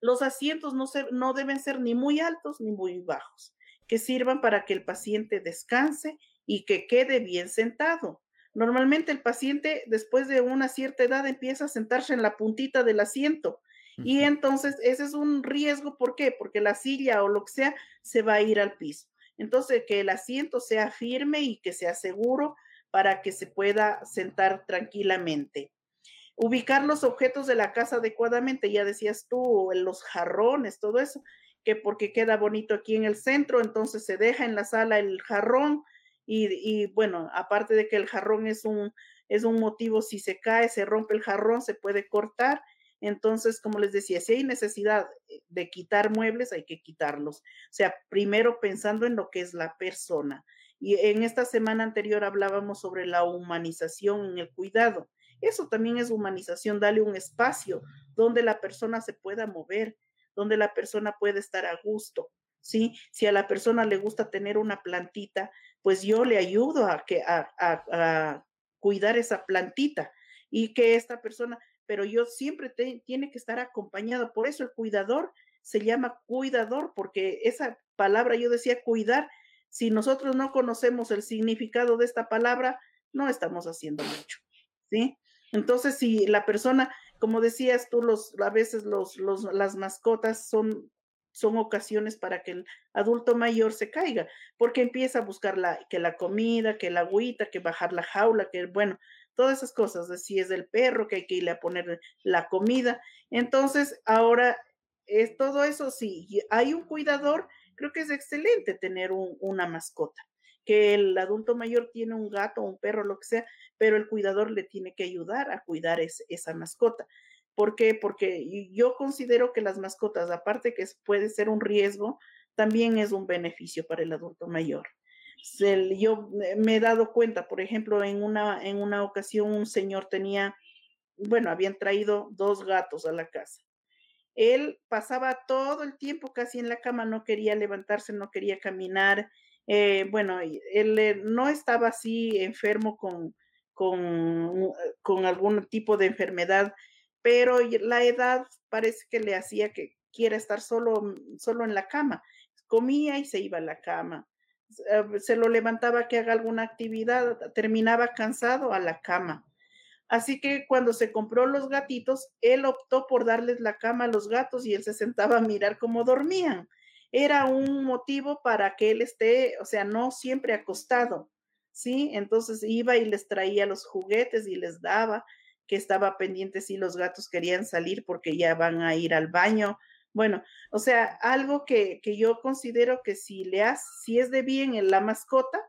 Los asientos no, no deben ser ni muy altos ni muy bajos, que sirvan para que el paciente descanse y que quede bien sentado. Normalmente el paciente después de una cierta edad empieza a sentarse en la puntita del asiento y entonces ese es un riesgo. ¿Por qué? Porque la silla o lo que sea se va a ir al piso. Entonces, que el asiento sea firme y que sea seguro para que se pueda sentar tranquilamente. Ubicar los objetos de la casa adecuadamente, ya decías tú, los jarrones, todo eso, que porque queda bonito aquí en el centro, entonces se deja en la sala el jarrón y, bueno, aparte de que el jarrón es un, es un motivo, si se cae, se rompe el jarrón, se puede cortar entonces, como les decía, si hay necesidad de quitar muebles, hay que quitarlos. O sea, primero pensando en lo que es la persona. Y en esta semana anterior hablábamos sobre la humanización en el cuidado. Eso también es humanización, darle un espacio donde la persona se pueda mover, donde la persona puede estar a gusto. ¿sí? Si a la persona le gusta tener una plantita, pues yo le ayudo a, que, a, a cuidar esa plantita y que esta persona, pero yo siempre tiene que estar acompañado. Por eso el cuidador se llama cuidador, porque esa palabra, yo decía cuidar, si nosotros no conocemos el significado de esta palabra, no estamos haciendo mucho, ¿sí? Entonces, si la persona, como decías tú, los, a veces los, los, las mascotas son, son ocasiones para que el adulto mayor se caiga, porque empieza a buscar la, que la comida, que la agüita, que bajar la jaula, que bueno, todas esas cosas, de si es del perro que hay que irle a poner la comida. Entonces, ahora es todo eso, si hay un cuidador, creo que es excelente tener una mascota, que el adulto mayor tiene un gato, un perro, lo que sea, pero el cuidador le tiene que ayudar a cuidar esa mascota. ¿Por qué? Porque yo considero que las mascotas, aparte que puede ser un riesgo, también es un beneficio para el adulto mayor yo me he dado cuenta, por ejemplo, en una, en una ocasión un señor tenía, bueno, habían traído dos gatos a la casa. Él pasaba todo el tiempo casi en la cama, no quería levantarse, no quería caminar. Eh, bueno, él eh, no estaba así enfermo con, con, con algún tipo de enfermedad, pero la edad parece que le hacía que quiera estar solo, solo en la cama. Comía y se iba a la cama eh, se lo levantaba que haga alguna actividad, terminaba cansado a la cama. Así que cuando se compró los gatitos, él optó por darles la cama a los gatos y él se sentaba a mirar cómo dormían. Era un motivo para que él esté, o sea, no siempre acostado, ¿sí? Entonces iba y les traía los juguetes y les daba, que estaba pendiente si los gatos querían salir porque ya van a ir al baño bueno, o sea, algo que, que yo considero que si le has, si es de bien en la mascota,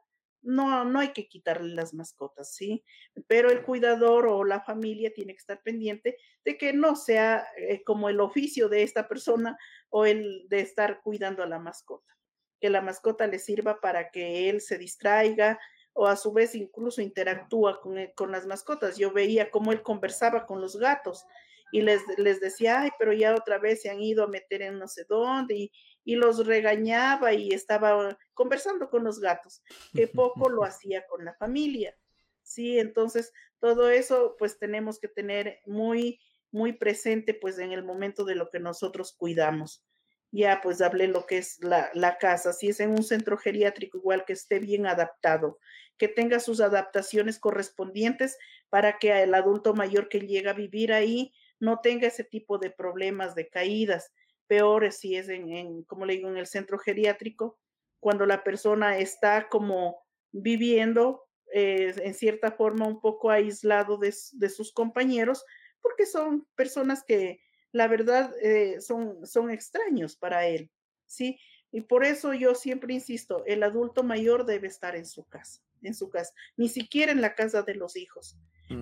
no, no hay que quitarle las mascotas, ¿sí? Pero el cuidador o la familia tiene que estar pendiente de que no sea eh, como el oficio de esta persona o el de estar cuidando a la mascota, que la mascota le sirva para que él se distraiga o a su vez incluso interactúa con, eh, con las mascotas. Yo veía cómo él conversaba con los gatos y les, les decía, ay, pero ya otra vez se han ido a meter en no sé dónde y, y los regañaba y estaba conversando con los gatos, que poco lo hacía con la familia. Sí, entonces todo eso pues tenemos que tener muy, muy presente pues en el momento de lo que nosotros cuidamos. Ya pues hablé lo que es la, la casa, si es en un centro geriátrico igual que esté bien adaptado, que tenga sus adaptaciones correspondientes para que el adulto mayor que llega a vivir ahí no tenga ese tipo de problemas de caídas. Peores si es en, como le digo, en el centro geriátrico, cuando la persona está como viviendo eh, en cierta forma un poco aislado de, sus compañeros, porque son personas que la verdad eh, son, son extraños para él, ¿sí? Y por eso yo siempre insisto, el adulto mayor debe estar en su casa, en su casa, ni siquiera en la casa de los hijos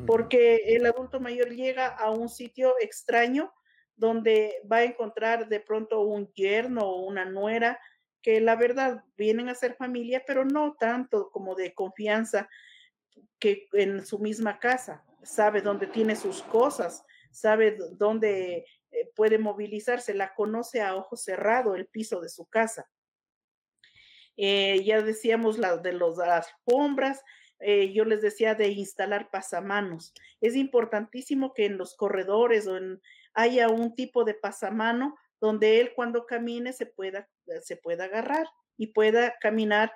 porque el adulto mayor llega a un sitio extraño donde va a encontrar de pronto un yerno o una nuera que la verdad vienen a ser familia, pero no tanto como de confianza que en su misma casa. Sabe dónde tiene sus cosas, sabe dónde eh, puede movilizarse, la conoce a ojo cerrado el piso de su casa. Eh, ya decíamos la, de los, las alfombras, eh, yo les decía de instalar pasamanos. Es importantísimo que en los corredores o en, haya un tipo de pasamano donde él cuando camine se pueda, se pueda agarrar y pueda caminar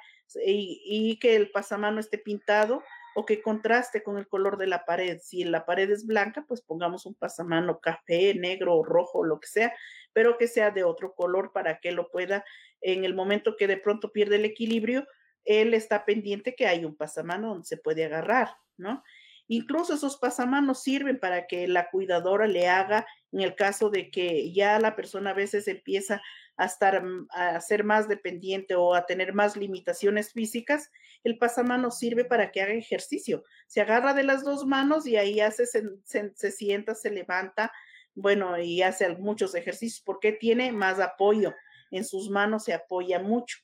y, que el pasamano esté pintado o que contraste con el color de la pared. Si la pared es blanca, pues pongamos un pasamano café, negro, rojo, lo que sea, pero que sea de otro color para que lo pueda, en el momento que de pronto pierde el equilibrio, él está pendiente que hay un pasamano donde se puede agarrar, ¿no? Incluso esos pasamanos sirven para que la cuidadora le haga, en el caso de que ya la persona a veces empieza a estar, mm, a ser más dependiente o a tener más limitaciones físicas, el pasamano sirve para que haga ejercicio. Se agarra de las dos manos y ahí hace, se, se, sienta, se levanta, bueno, y hace muchos ejercicios porque tiene más apoyo. En sus manos se apoya mucho.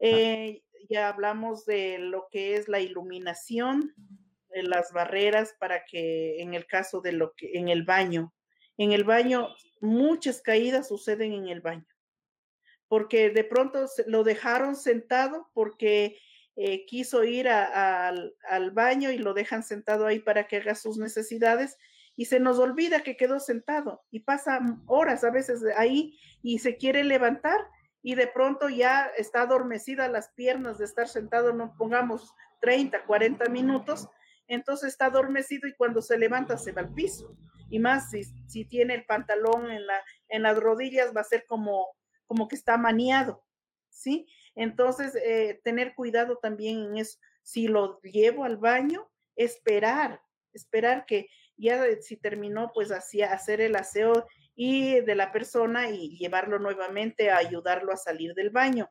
Eh, ya hablamos de lo que es la iluminación, de las barreras para que en el caso de lo que en el baño, en el baño muchas caídas suceden en el baño, porque de pronto lo dejaron sentado porque eh, quiso ir al, al baño y lo dejan sentado ahí para que haga sus necesidades y se nos olvida que quedó sentado y pasa horas a veces ahí y se quiere levantar y de pronto ya está adormecida las piernas de estar sentado, no pongamos 30, 40 minutos, entonces está adormecido y cuando se levanta se va al piso y más si, si tiene el pantalón en, la, en las rodillas va a ser como, como que está maniado, ¿sí? Entonces, eh, tener cuidado también en eso. Si lo llevo al baño, esperar, esperar que ya si terminó, pues así hacer el aseo y de la persona y llevarlo nuevamente a ayudarlo a salir del baño.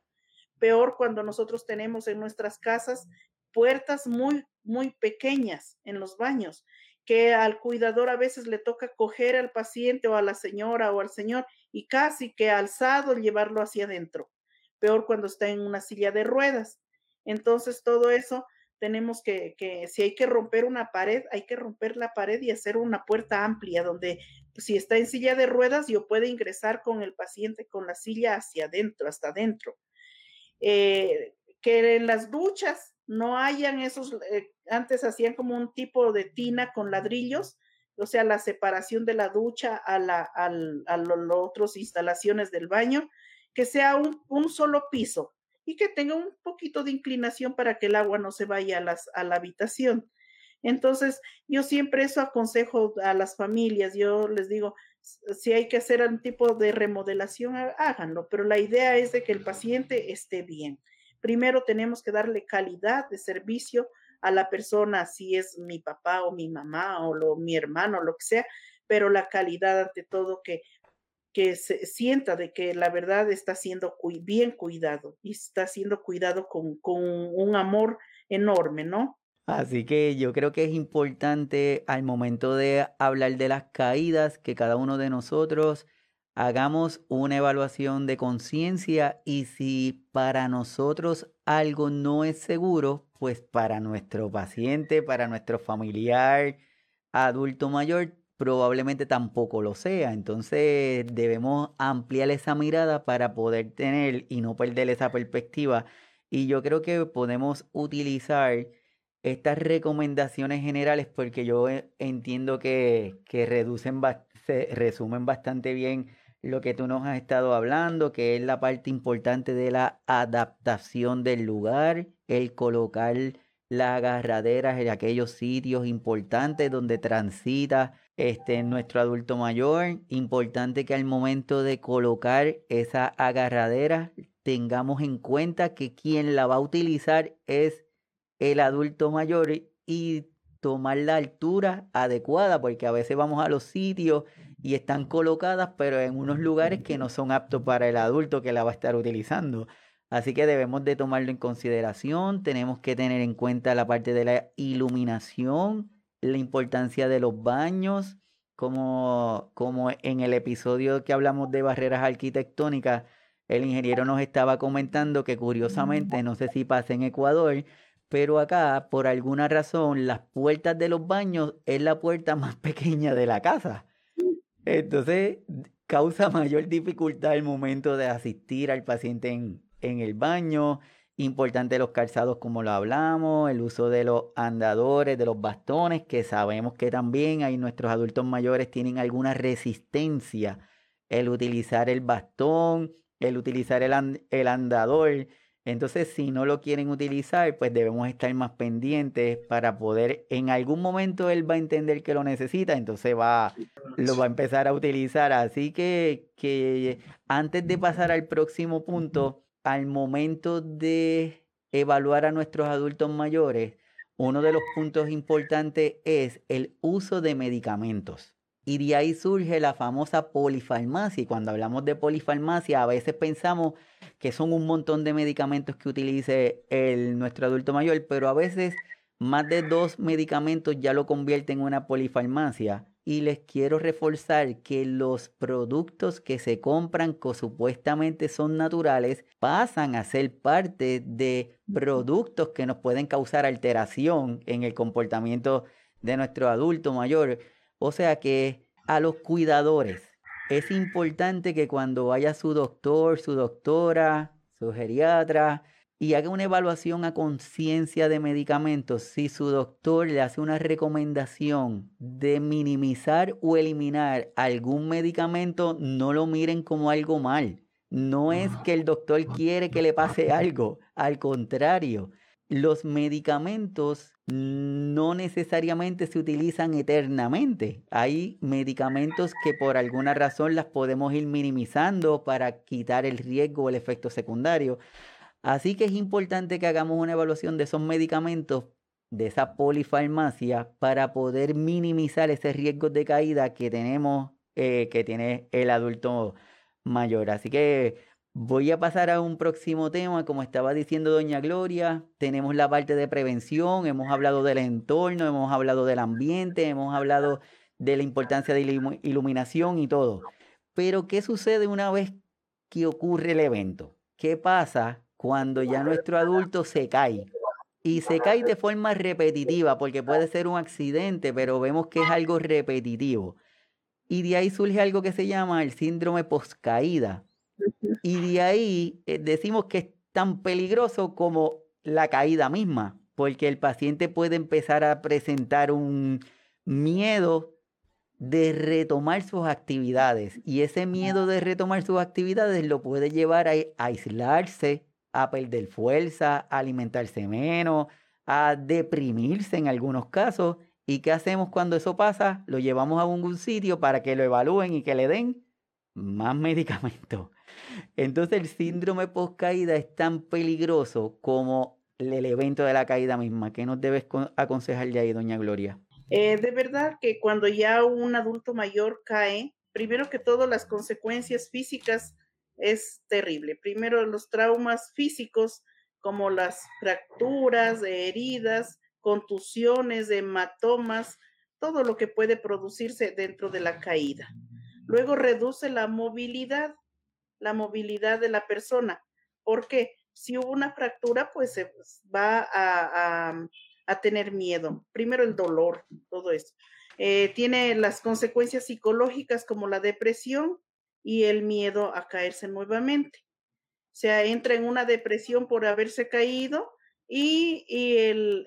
Peor cuando nosotros tenemos en nuestras casas puertas muy, muy pequeñas en los baños que al cuidador a veces le toca coger al paciente o a la señora o al señor y casi que alzado llevarlo hacia adentro. Peor cuando está en una silla de ruedas. Entonces, todo eso tenemos que, que, si hay que romper una pared, hay que romper la pared y hacer una puerta amplia donde si está en silla de ruedas, yo pueda ingresar con el paciente con la silla hacia adentro, hasta adentro. Eh, que en las duchas no hayan esos, eh, antes hacían como un tipo de tina con ladrillos, o sea, la separación de la ducha a, la, a las otras instalaciones del baño, que sea un, un, solo piso y que tenga un poquito de inclinación para que el agua no se vaya a, las, a la habitación. Entonces, yo siempre eso aconsejo a las familias, yo les digo, si hay que hacer un tipo de remodelación, háganlo, pero la idea es de que el paciente esté bien primero tenemos que darle calidad de servicio a la persona, si es mi papá o mi mamá o mi hermano, lo que sea, pero la calidad ante todo que, que se sienta de que la verdad está siendo bien cuidado y está siendo cuidado con, con un amor enorme, ¿no? Así que yo creo que es importante al momento de hablar de las caídas que cada uno de nosotros hagamos una evaluación de conciencia y si para nosotros algo no es seguro, pues para nuestro paciente, para nuestro familiar, adulto mayor, probablemente tampoco lo sea. Entonces debemos ampliar esa mirada para poder tener y no perder esa perspectiva. Y yo creo que podemos utilizar estas recomendaciones generales porque yo eh, entiendo que, que reducen, se resumen bastante bien lo que tú nos has estado hablando, que es la parte importante de la adaptación del lugar, el colocar las agarraderas en aquellos sitios importantes donde transita este, nuestro adulto mayor. Importante que al momento de colocar esa agarradera tengamos en cuenta que quien la va a utilizar es el adulto mayor y tomar la altura adecuada, porque a veces vamos a los sitios y están colocadas, pero en unos lugares que no son aptos para el adulto que la va a estar utilizando. Así que debemos de tomarlo en consideración, tenemos que tener en cuenta la parte de la iluminación, la importancia de los baños, como, como en el episodio que hablamos de barreras arquitectónicas, el ingeniero nos estaba comentando que curiosamente, no sé si pasa en Ecuador, pero acá, por alguna razón, las puertas de los baños es la puerta más pequeña de la casa. Entonces, causa mayor dificultad el momento de asistir al paciente en, en el baño. Importante los calzados como lo hablamos, el uso de los andadores, de los bastones, que sabemos que también hay nuestros adultos mayores tienen alguna resistencia. El utilizar el bastón, el utilizar el, el andador. Entonces, si no lo quieren utilizar, pues debemos estar más pendientes para poder, en algún momento él va a entender que lo necesita, entonces va, lo va a empezar a utilizar. Así que, que antes de pasar al próximo punto, al momento de evaluar a nuestros adultos mayores, uno de los puntos importantes es el uso de medicamentos. Y de ahí surge la famosa polifarmacia. Y cuando hablamos de polifarmacia, a veces pensamos que son un montón de medicamentos que utilice el, nuestro adulto mayor, pero a veces más de dos medicamentos ya lo convierten en una polifarmacia. Y les quiero reforzar que los productos que se compran que supuestamente son naturales pasan a ser parte de productos que nos pueden causar alteración en el comportamiento de nuestro adulto mayor. O sea que a los cuidadores es importante que cuando vaya su doctor, su doctora, su geriatra y haga una evaluación a conciencia de medicamentos, si su doctor le hace una recomendación de minimizar o eliminar algún medicamento, no lo miren como algo mal. No es que el doctor quiere que le pase algo, al contrario, los medicamentos no necesariamente se utilizan eternamente. Hay medicamentos que por alguna razón las podemos ir minimizando para quitar el riesgo o el efecto secundario. Así que es importante que hagamos una evaluación de esos medicamentos, de esa polifarmacia, para poder minimizar ese riesgo de caída que tenemos, eh, que tiene el adulto mayor. Así que Voy a pasar a un próximo tema, como estaba diciendo doña Gloria, tenemos la parte de prevención, hemos hablado del entorno, hemos hablado del ambiente, hemos hablado de la importancia de la iluminación y todo. Pero ¿qué sucede una vez que ocurre el evento? ¿Qué pasa cuando ya nuestro adulto se cae? Y se cae de forma repetitiva, porque puede ser un accidente, pero vemos que es algo repetitivo. Y de ahí surge algo que se llama el síndrome poscaída y de ahí eh, decimos que es tan peligroso como la caída misma, porque el paciente puede empezar a presentar un miedo de retomar sus actividades y ese miedo de retomar sus actividades lo puede llevar a aislarse, a perder fuerza, a alimentarse menos, a deprimirse en algunos casos. ¿Y qué hacemos cuando eso pasa? Lo llevamos a algún sitio para que lo evalúen y que le den más medicamentos. Entonces el síndrome post-caída es tan peligroso como el evento de la caída misma. ¿Qué nos debes aconsejar ya ahí, doña Gloria? Eh, de verdad que cuando ya un adulto mayor cae, primero que todo las consecuencias físicas es terrible. Primero los traumas físicos como las fracturas, heridas, contusiones, hematomas, todo lo que puede producirse dentro de la caída. Luego reduce la movilidad la movilidad de la persona, porque si hubo una fractura, pues se va a, tener miedo. Primero el dolor, todo eso. Eh, tiene las consecuencias psicológicas como la depresión y el miedo a caerse nuevamente. O sea, entra en una depresión por haberse caído y, el,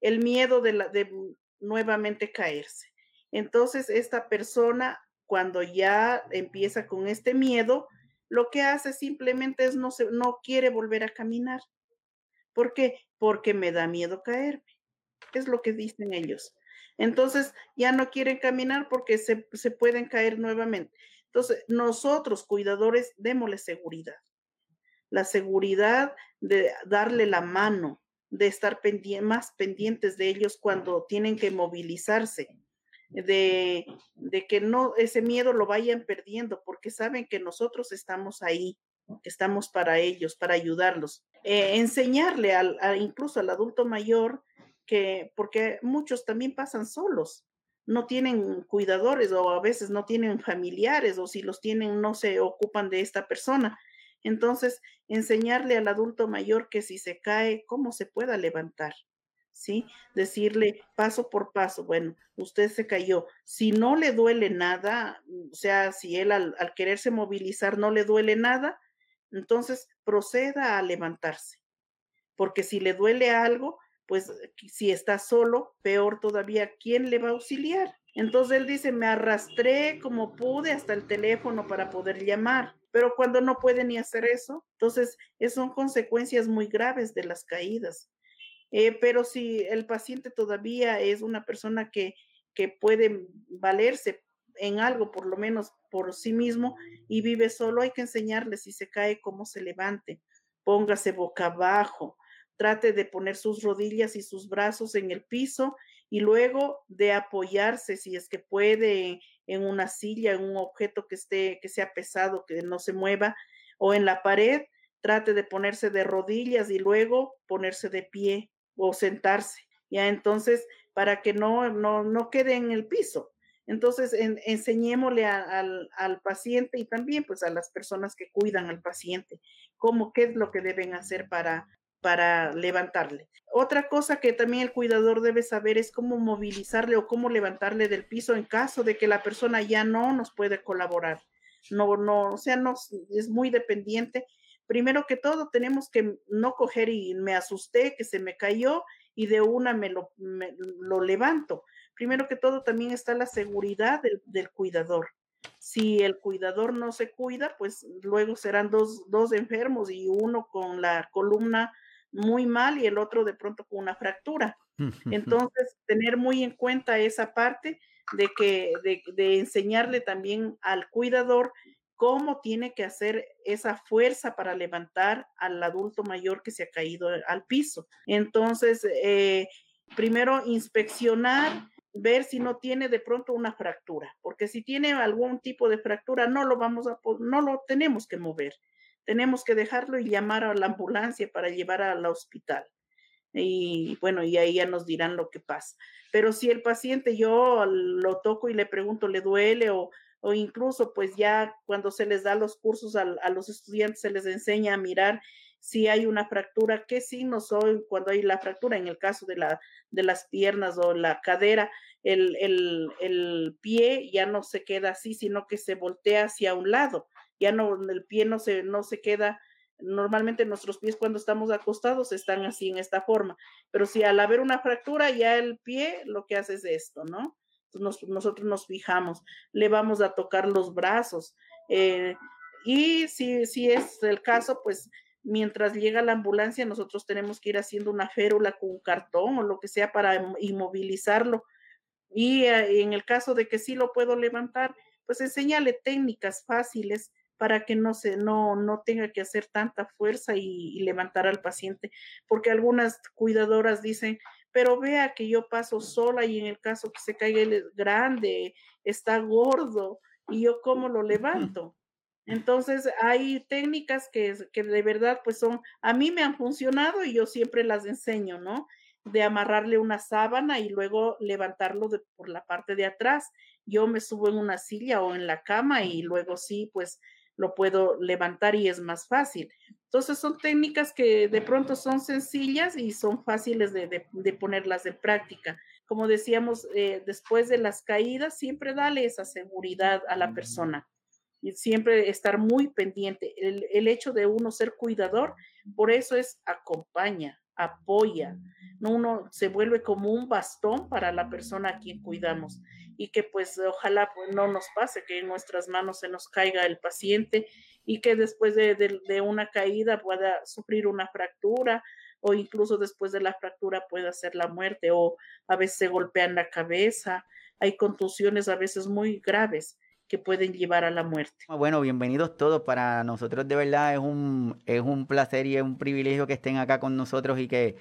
el, miedo de, la, de nuevamente caerse. Entonces, esta persona cuando ya empieza con este miedo, lo que hace simplemente es no, se, no quiere volver a caminar. ¿Por qué? Porque me da miedo caerme. Es lo que dicen ellos. Entonces ya no quieren caminar porque se, se pueden caer nuevamente. Entonces, nosotros, cuidadores, démosle seguridad. La seguridad de darle la mano, de estar más pendientes de ellos cuando tienen que movilizarse, de, que no ese miedo lo vayan perdiendo, porque saben que nosotros estamos ahí, que estamos para ellos, para ayudarlos. Eh, enseñarle al, incluso al adulto mayor que, porque muchos también pasan solos, no tienen cuidadores o a veces no tienen familiares o si los tienen no se ocupan de esta persona. Entonces, enseñarle al adulto mayor que si se cae, cómo se pueda levantar. ¿Sí? Decirle paso por paso, bueno, usted se cayó. Si no le duele nada, o sea, si él al, al quererse movilizar no le duele nada, entonces proceda a levantarse. Porque si le duele algo, pues si está solo, peor todavía, ¿quién le va a auxiliar? Entonces él dice, me arrastré como pude hasta el teléfono para poder llamar, pero cuando no puede ni hacer eso, entonces son consecuencias muy graves de las caídas. Eh, pero si el paciente todavía es una persona que, que puede valerse en algo, por lo menos por sí mismo, y vive solo, hay que enseñarle si se cae, cómo se levante, póngase boca abajo, trate de poner sus rodillas y sus brazos en el piso y luego de apoyarse si es que puede en una silla, en un objeto que esté que sea pesado, que no se mueva o en la pared, trate de ponerse de rodillas y luego ponerse de pie o sentarse. Ya entonces para que no no no quede en el piso. Entonces, enseñémosle al, al, paciente y también pues a las personas que cuidan al paciente cómo, qué es lo que deben hacer para, para levantarle. Otra cosa que también el cuidador debe saber es cómo movilizarle o cómo levantarle del piso en caso de que la persona ya no nos puede colaborar. No, no, o sea, no, es muy dependiente. Primero que todo, tenemos que no coger y me asusté, que se me cayó y de una me lo, lo levanto. Primero que todo, también está la seguridad del, del, cuidador. Si el cuidador no se cuida, pues luego serán dos, dos enfermos y uno con la columna muy mal y el otro de pronto con una fractura. Entonces, tener muy en cuenta esa parte de que de, de, enseñarle también al cuidador cómo tiene que hacer esa fuerza para levantar al adulto mayor que se ha caído al piso. Entonces, eh, primero inspeccionar, ver si no tiene de pronto una fractura, porque si tiene algún tipo de fractura, no lo vamos a, no lo tenemos que mover tenemos que dejarlo y llamar a la ambulancia para llevar al hospital. Y bueno, y ahí ya nos dirán lo que pasa. Pero si el paciente yo lo toco y le pregunto, ¿le duele? O, o incluso pues ya cuando se les da los cursos a, a, los estudiantes se les enseña a mirar si hay una fractura, qué signos son cuando hay la fractura, en el caso de, la, de las piernas o la cadera, el, el, el pie ya no se queda así, sino que se voltea hacia un lado ya no, el pie no se, no se queda, normalmente nuestros pies cuando estamos acostados están así en esta forma, pero si al haber una fractura ya el pie lo que hace es esto, ¿no? Nos, nosotros nos fijamos, le vamos a tocar los brazos eh, y si, si es el caso, pues mientras llega la ambulancia nosotros tenemos que ir haciendo una férula con un cartón o lo que sea para inmovilizarlo. Y eh, en el caso de que sí lo puedo levantar, pues enséñale técnicas fáciles para que no se no no tenga que hacer tanta fuerza y, y, levantar al paciente, porque algunas cuidadoras dicen, pero vea que yo paso sola y en el caso que se caiga él es grande, está gordo y yo cómo lo levanto. Entonces hay técnicas que, que de verdad pues son, a mí me han funcionado y yo siempre las enseño, ¿no? De amarrarle una sábana y luego levantarlo de, por la parte de atrás. Yo me subo en una silla o en la cama y luego sí, pues lo puedo levantar y es más fácil. Entonces son técnicas que de pronto son sencillas y son fáciles de, de, de ponerlas en práctica. Como decíamos, eh, después de las caídas, siempre dale esa seguridad a la persona y siempre estar muy pendiente. El, el hecho de uno ser cuidador, por eso es acompaña, apoya. Uno se vuelve como un bastón para la persona a quien cuidamos y que pues ojalá pues, no nos pase que en nuestras manos se nos caiga el paciente y que después de, de, de, una caída pueda sufrir una fractura o incluso después de la fractura pueda ser la muerte o a veces se golpean la cabeza. Hay contusiones a veces muy graves que pueden llevar a la muerte. Bueno, bienvenidos todos. Para nosotros de verdad es un, es un placer y es un privilegio que estén acá con nosotros y que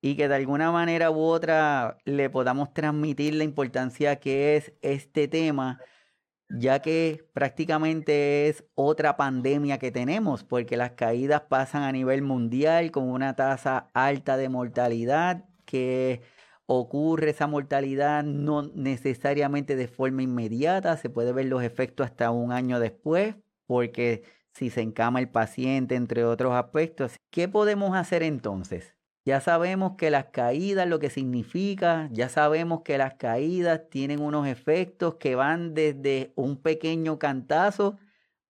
y que de alguna manera u otra le podamos transmitir la importancia que es este tema, ya que prácticamente es otra pandemia que tenemos, porque las caídas pasan a nivel mundial con una tasa alta de mortalidad que ocurre esa mortalidad no necesariamente de forma inmediata, se puede ver los efectos hasta un año después, porque si se encama el paciente, entre otros aspectos. ¿Qué podemos hacer entonces? Ya sabemos que las caídas, lo que significa, ya sabemos que las caídas tienen unos efectos que van desde un pequeño cantazo,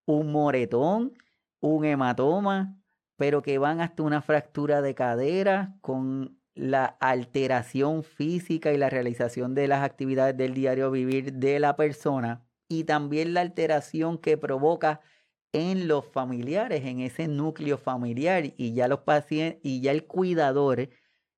un moretón, un hematoma, pero que van hasta una fractura de cadera con la alteración física y la realización de las actividades del diario vivir de la persona y también la alteración que provoca en los familiares, en ese núcleo familiar y ya los pacientes y ya el cuidador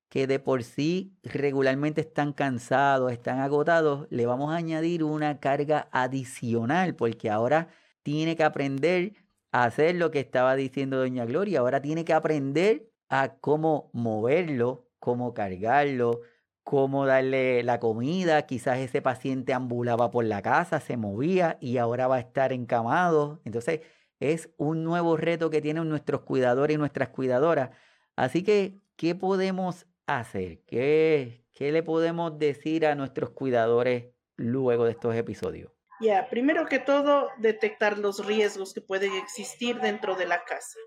que de por sí regularmente están cansados, están agotados, le vamos a añadir una carga adicional porque ahora tiene que aprender a hacer lo que estaba diciendo doña Gloria, ahora tiene que aprender a cómo moverlo, cómo cargarlo, cómo darle la comida. Quizás ese paciente ambulaba por la casa, se movía y ahora va a estar encamado. Entonces es un nuevo reto que tienen nuestros cuidadores y nuestras cuidadoras. Así que, ¿qué podemos hacer? ¿Qué, qué le podemos decir a nuestros cuidadores luego de estos episodios? Ya, primero que todo, detectar los riesgos que pueden existir dentro de la casa.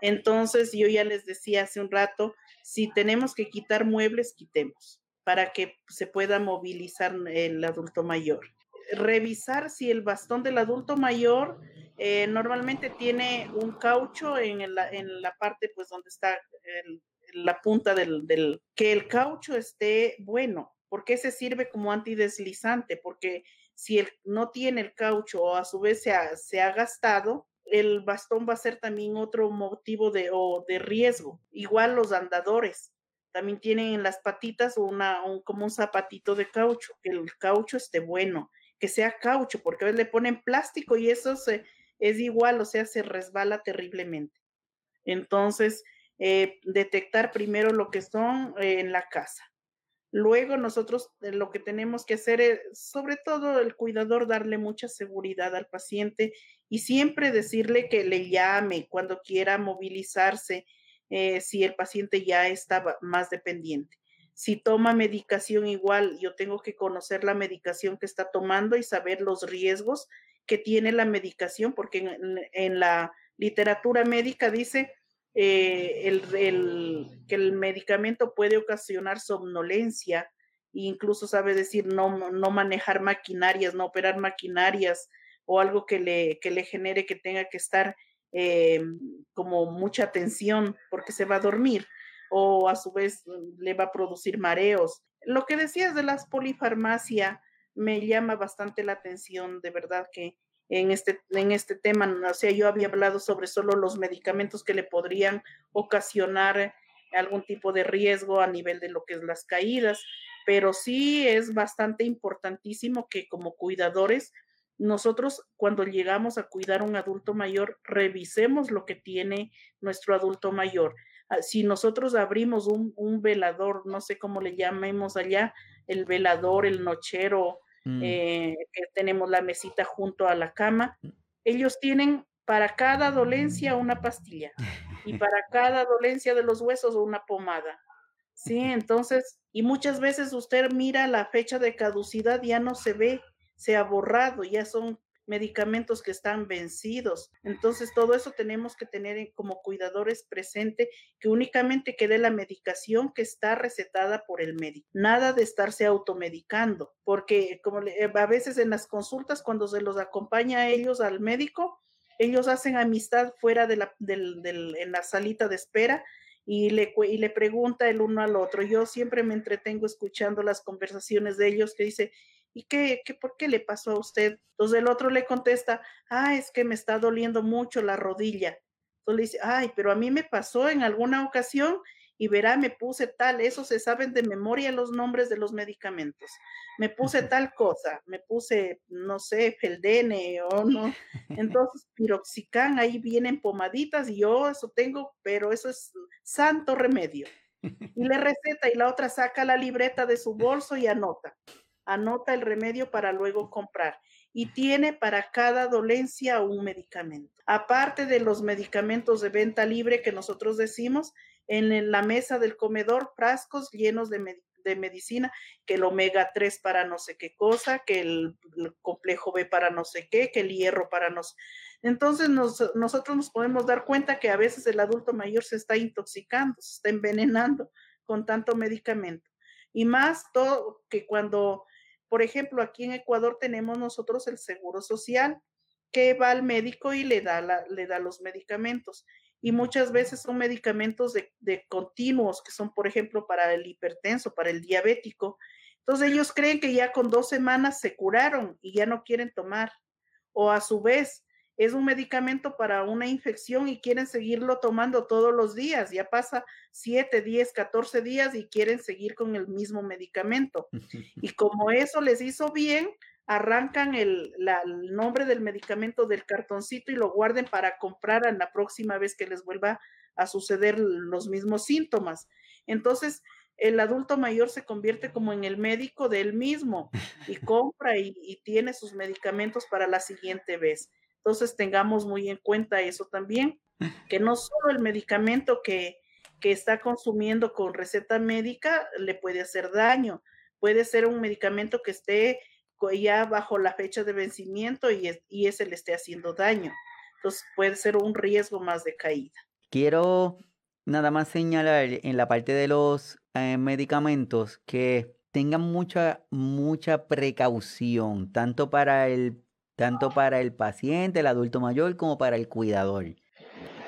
Entonces, yo ya les decía hace un rato, si tenemos que quitar muebles, quitemos para que se pueda movilizar el adulto mayor. Revisar si el bastón del adulto mayor eh, normalmente tiene un caucho en la, en la parte pues donde está la punta del, del, que el caucho esté bueno, porque ese sirve como antideslizante, porque si él no tiene el caucho o a su vez se ha, se ha gastado, el bastón va a ser también otro motivo de, o de riesgo. Igual los andadores también tienen en las patitas una, un, como un zapatito de caucho, que el caucho esté bueno, que sea caucho, porque a veces le ponen plástico y eso es igual, o sea, se resbala terriblemente. Entonces, eh, detectar primero lo que son eh, en la casa. Luego nosotros eh, lo que tenemos que hacer es, sobre todo el cuidador, darle mucha seguridad al paciente y siempre decirle que le llame cuando quiera movilizarse, eh, si el paciente ya está más dependiente. Si toma medicación igual, yo tengo que conocer la medicación que está tomando y saber los riesgos que tiene la medicación, porque en, la literatura médica dice eh, que el medicamento puede ocasionar somnolencia, e incluso sabe decir no, no manejar maquinarias, no operar maquinarias o algo que le, que le genere que tenga que estar eh, como mucha tensión porque se va a dormir o a su vez le va a producir mareos. Lo que decías de las polifarmacia me llama bastante la atención, de verdad que en este, en este tema. O sea, yo había hablado sobre solo los medicamentos que le podrían ocasionar algún tipo de riesgo a nivel de lo que es las caídas, pero sí es bastante importantísimo que como cuidadores, nosotros cuando llegamos a cuidar a un adulto mayor, revisemos lo que tiene nuestro adulto mayor. Ah, si nosotros abrimos un, un velador, no sé cómo le llamemos allá, el velador, el nochero, Mm. Eh, que tenemos la mesita junto a la cama. Mm. Ellos tienen para cada dolencia una pastilla y para cada dolencia de los huesos una pomada. Sí, entonces, y muchas veces usted mira la fecha de caducidad, ya no se ve, se ha borrado, ya son medicamentos que están vencidos. Entonces, todo eso tenemos que tener como cuidadores presente que únicamente quede la medicación que está recetada por el médico. Nada de estarse automedicando, porque como a veces en las consultas, cuando se los acompaña a ellos al médico, ellos hacen amistad fuera de la, en la salita de espera y le, y le pregunta el uno al otro. Yo siempre me entretengo escuchando las conversaciones de ellos que dice, ¿y qué, qué, por qué le pasó a usted? Entonces el otro le contesta, ah, es que me está doliendo mucho la rodilla. Entonces le dice, ay, pero a mí me pasó en alguna ocasión y verá, me puse tal, eso se saben de memoria los nombres de los medicamentos. Me puse tal cosa, me puse, no sé, Feldene o no. Entonces, piroxicán, ahí vienen pomaditas y yo eso tengo, pero eso es santo remedio. Y le receta y la otra saca la libreta de su bolso y anota anota el remedio para luego comprar y tiene para cada dolencia un medicamento. Aparte de los medicamentos de venta libre que nosotros decimos, en la mesa del comedor frascos llenos de, medicina, que el omega 3 para no sé qué cosa, que el, complejo B para no sé qué, que el hierro para no sé. Entonces nosotros nos podemos dar cuenta que a veces el adulto mayor se está intoxicando, se está envenenando con tanto medicamento. Y más todo que cuando, por ejemplo, aquí en Ecuador tenemos nosotros el seguro social que va al médico y le da, le da los medicamentos. Y muchas veces son medicamentos de, de continuos, que son, por ejemplo, para el hipertenso, para el diabético. Entonces ellos creen que ya con dos semanas se curaron y ya no quieren tomar. O a su vez, es un medicamento para una infección y quieren seguirlo tomando todos los días. Ya pasa 7, 10, 14 días y quieren seguir con el mismo medicamento. Y como eso les hizo bien, arrancan el, nombre del medicamento del cartoncito y lo guarden para comprar a la próxima vez que les vuelva a suceder los mismos síntomas. Entonces, el adulto mayor se convierte como en el médico de él mismo y compra y, y tiene sus medicamentos para la siguiente vez. Entonces, tengamos muy en cuenta eso también, que no solo el medicamento que, que está consumiendo con receta médica le puede hacer daño, puede ser un medicamento que esté ya bajo la fecha de vencimiento y, y ese le esté haciendo daño. Entonces puede ser un riesgo más de caída. Quiero nada más señalar en la parte de los eh, medicamentos que tengan mucha, mucha precaución, tanto para, el, tanto para el paciente, el adulto mayor, como para el cuidador.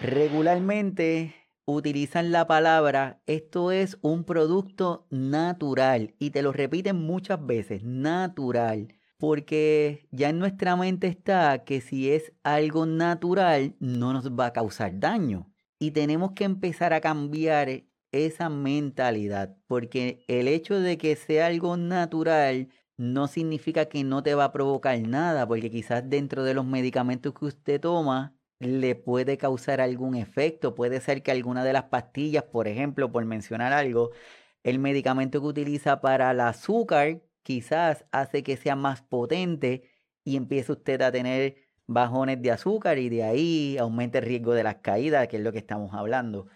Regularmente utilizan la palabra, esto es un producto natural y te lo repiten muchas veces, natural, porque ya en nuestra mente está que si es algo natural no nos va a causar daño y tenemos que empezar a cambiar esa mentalidad, porque el hecho de que sea algo natural no significa que no te va a provocar nada, porque quizás dentro de los medicamentos que usted toma le puede causar algún efecto. Puede ser que alguna de las pastillas, por ejemplo, por mencionar algo, el medicamento que utiliza para el azúcar quizás hace que sea más potente y empiece usted a tener bajones de azúcar y de ahí aumente el riesgo de las caídas, que es lo que estamos hablando.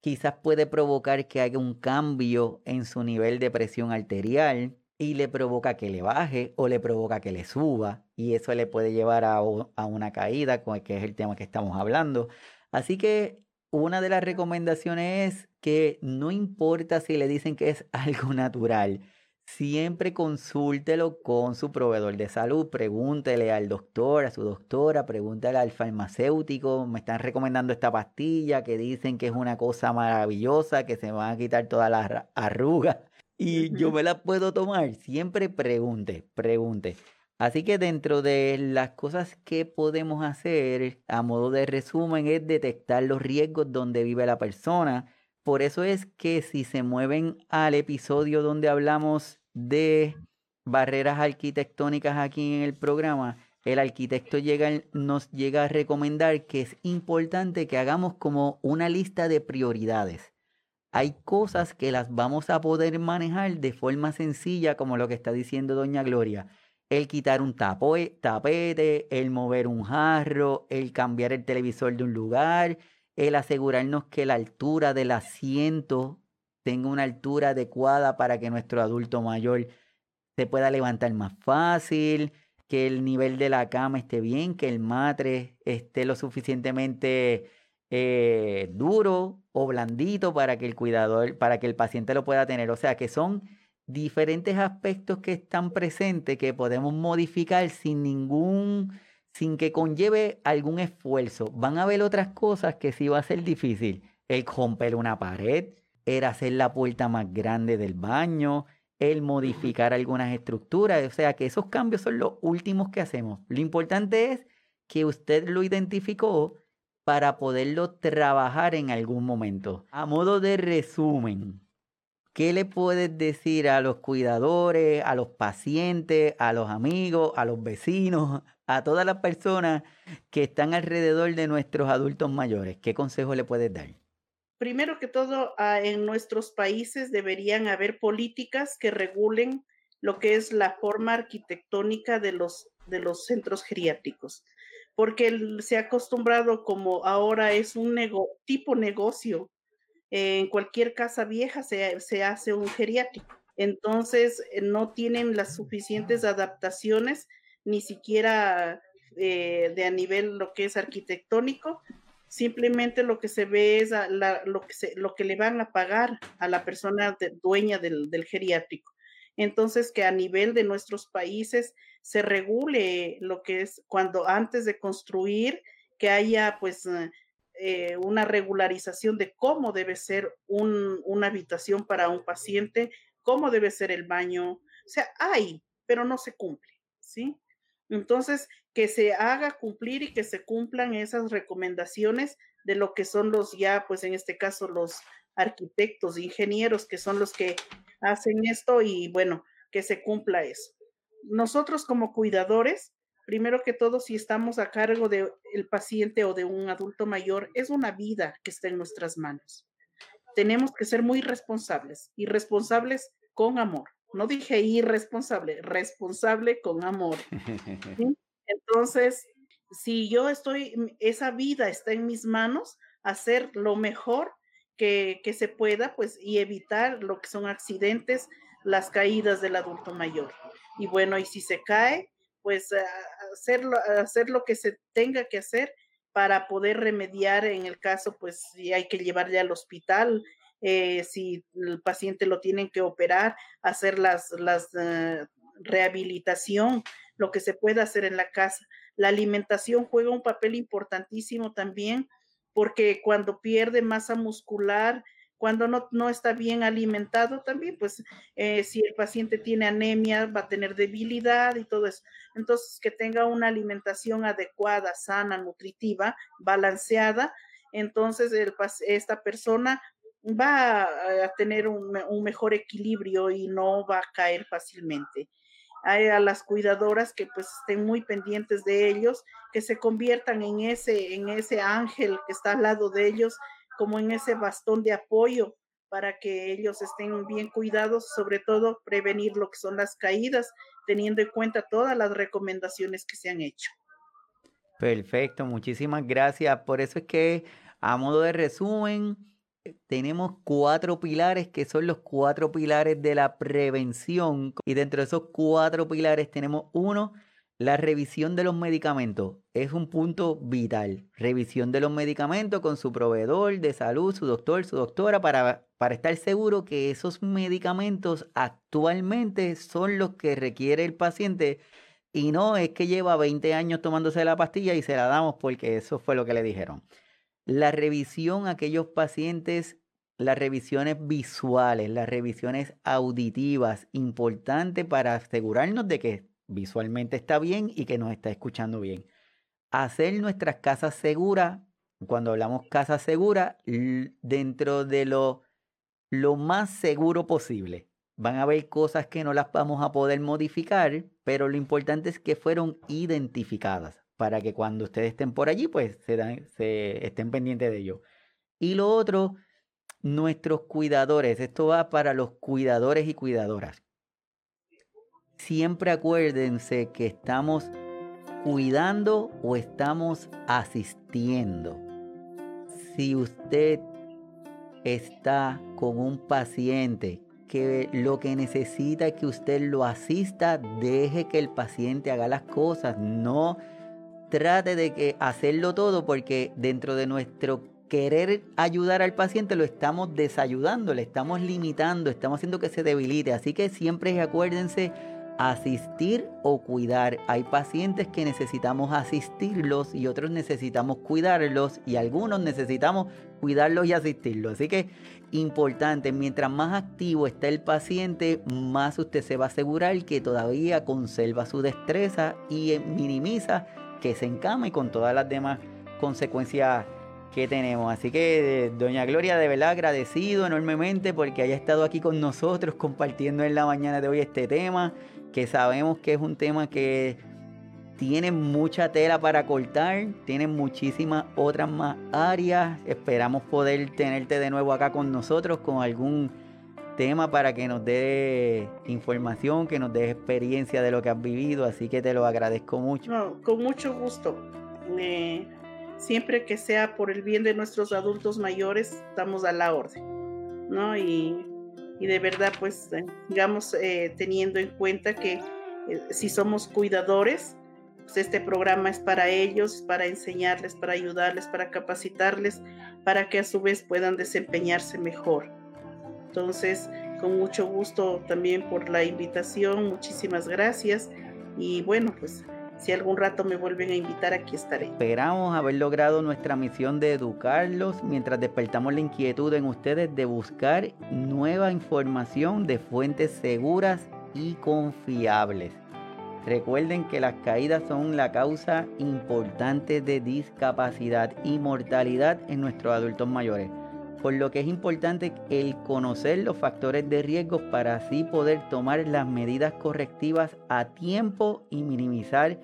Quizás puede provocar que haya un cambio en su nivel de presión arterial y le provoca que le baje o le provoca que le suba y eso le puede llevar a, una caída, que es el tema que estamos hablando. Así que una de las recomendaciones es que no importa si le dicen que es algo natural, siempre consúltelo con su proveedor de salud, pregúntele al doctor, a su doctora, pregúntele al farmacéutico, me están recomendando esta pastilla que dicen que es una cosa maravillosa, que se van a quitar todas las arrugas y yo me la puedo tomar. Siempre pregunte, pregunte. Así que dentro de las cosas que podemos hacer a modo de resumen es detectar los riesgos donde vive la persona. Por eso es que si se mueven al episodio donde hablamos de barreras arquitectónicas aquí en el programa, el arquitecto llega, nos llega a recomendar que es importante que hagamos como una lista de prioridades hay cosas que las vamos a poder manejar de forma sencilla, como lo que está diciendo doña Gloria. El quitar un tapete, el mover un jarro, el cambiar el televisor de un lugar, el asegurarnos que la altura del asiento tenga una altura adecuada para que nuestro adulto mayor se pueda levantar más fácil, que el nivel de la cama esté bien, que el matre esté lo suficientemente eh, duro o blandito para que el cuidador, para que el paciente lo pueda tener. O sea que son diferentes aspectos que están presentes que podemos modificar sin ningún, sin que conlleve algún esfuerzo. Van a haber otras cosas que sí va a ser difícil. El romper una pared, el hacer la puerta más grande del baño, el modificar algunas estructuras. O sea que esos cambios son los últimos que hacemos. Lo importante es que usted lo identificó para poderlo trabajar en algún momento. A modo de resumen, ¿qué le puedes decir a los cuidadores, a los pacientes, a los amigos, a los vecinos, a todas las personas que están alrededor de nuestros adultos mayores? ¿Qué consejo le puedes dar? Primero que todo, ah, en nuestros países deberían haber políticas que regulen lo que es la forma arquitectónica de los, de los centros geriátricos porque se ha acostumbrado como ahora es un tipo negocio. en cualquier casa vieja se, hace un geriátrico. entonces eh, no tienen las suficientes adaptaciones, ni siquiera eh, de a nivel lo que es arquitectónico, simplemente lo que se ve es lo, que lo que le van a pagar a la persona dueña del, geriátrico. Entonces, que a nivel de nuestros países se regule lo que es cuando antes de construir, que haya pues eh, una regularización de cómo debe ser una habitación para un paciente, cómo debe ser el baño. O sea, hay, pero no se cumple, ¿sí? Entonces, que se haga cumplir y que se cumplan esas recomendaciones de lo que son los ya, pues en este caso, los arquitectos, ingenieros, que son los que hacen esto y bueno, que se cumpla eso. Nosotros como cuidadores, primero que todo, si estamos a cargo del paciente o de un adulto mayor, es una vida que está en nuestras manos. Tenemos que ser muy responsables y responsables con amor. No dije irresponsable, responsable con amor. Entonces, si yo estoy, esa vida está en mis manos, hacer lo mejor que, se pueda, pues, y evitar lo que son accidentes, las caídas del adulto mayor. Y bueno, y si se cae, pues hacer, hacer lo que se tenga que hacer para poder remediar en el caso, pues si hay que llevarle al hospital, eh, si el paciente lo tienen que operar, hacer las, las eh, rehabilitación, lo que se pueda hacer en la casa. La alimentación juega un papel importantísimo también, porque cuando pierde masa muscular, cuando no, no está bien alimentado también, pues eh, si el paciente tiene anemia, va a tener debilidad y todo eso. Entonces, que tenga una alimentación adecuada, sana, nutritiva, balanceada, entonces esta persona va a tener un, mejor equilibrio y no va a caer fácilmente. A las cuidadoras que pues estén muy pendientes de ellos, que se conviertan en ese, en ese ángel que está al lado de ellos como en ese bastón de apoyo para que ellos estén bien cuidados, sobre todo prevenir lo que son las caídas, teniendo en cuenta todas las recomendaciones que se han hecho. Perfecto, muchísimas gracias. Por eso es que a modo de resumen, tenemos cuatro pilares que son los cuatro pilares de la prevención. Y dentro de esos cuatro pilares tenemos uno, la revisión de los medicamentos es un punto vital. Revisión de los medicamentos con su proveedor de salud, su doctor, su doctora, para, para estar seguro que esos medicamentos actualmente son los que requiere el paciente y no es que lleva 20 años tomándose la pastilla y se la damos porque eso fue lo que le dijeron. La revisión a aquellos pacientes, las revisiones visuales, las revisiones auditivas, importante para asegurarnos de que visualmente está bien y que nos está escuchando bien. Hacer nuestras casas seguras, cuando hablamos casa segura, dentro de lo, lo más seguro posible. Van a haber cosas que no las vamos a poder modificar, pero lo importante es que fueron identificadas para que cuando ustedes estén por allí, pues se, estén pendientes de ello. Y lo otro, nuestros cuidadores. Esto va para los cuidadores y cuidadoras siempre acuérdense que estamos cuidando o estamos asistiendo. Si usted está con un paciente que lo que necesita es que usted lo asista, deje que el paciente haga las cosas, no trate de que hacerlo todo porque dentro de nuestro querer ayudar al paciente lo estamos desayudando, le estamos limitando, estamos haciendo que se debilite. Así que siempre acuérdense asistir o cuidar. Hay pacientes que necesitamos asistirlos y otros necesitamos cuidarlos y algunos necesitamos cuidarlos y asistirlos. Así que importante, mientras más activo está el paciente, más usted se va a asegurar que todavía conserva su destreza y minimiza que se encame con todas las demás consecuencias que tenemos. Así que, doña Gloria, de verdad agradecido enormemente porque haya estado aquí con nosotros compartiendo en la mañana de hoy este tema que sabemos que es un tema que tiene mucha tela para cortar, tiene muchísimas otras más áreas. Esperamos poder tenerte de nuevo acá con nosotros con algún tema para que nos dé información, que nos dé experiencia de lo que has vivido, así que te lo agradezco mucho. con mucho gusto. siempre que sea por el bien de nuestros adultos mayores, estamos a la orden. ¿no? Y y de verdad pues digamos teniendo en cuenta que si somos cuidadores, pues este programa es para ellos, para enseñarles, para ayudarles, para capacitarles, para que a su vez puedan desempeñarse mejor. Entonces, con mucho gusto también por la invitación, muchísimas gracias y bueno, pues si algún rato me vuelven a invitar, aquí estaré. Esperamos haber logrado nuestra misión de educarlos mientras despertamos la inquietud en ustedes de buscar nueva información de fuentes seguras y confiables. Recuerden que las caídas son la causa importante de discapacidad y mortalidad en nuestros adultos mayores, por lo que es importante el conocer los factores de riesgo para así poder tomar las medidas correctivas a tiempo y minimizar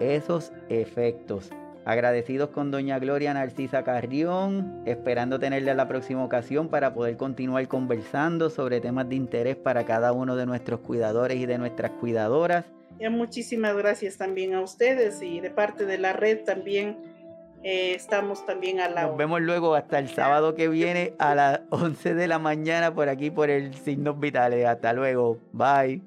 esos efectos. Agradecidos con doña Gloria Narcisa Carrión, esperando tenerle a la próxima ocasión para poder continuar conversando sobre temas de interés para cada uno de nuestros cuidadores y de nuestras cuidadoras. Muchísimas gracias también a ustedes y de parte de la red también eh, estamos también a la... Nos vemos luego hasta el sábado que viene a las 11 de la mañana por aquí por el Signos Vitales. Hasta luego. Bye.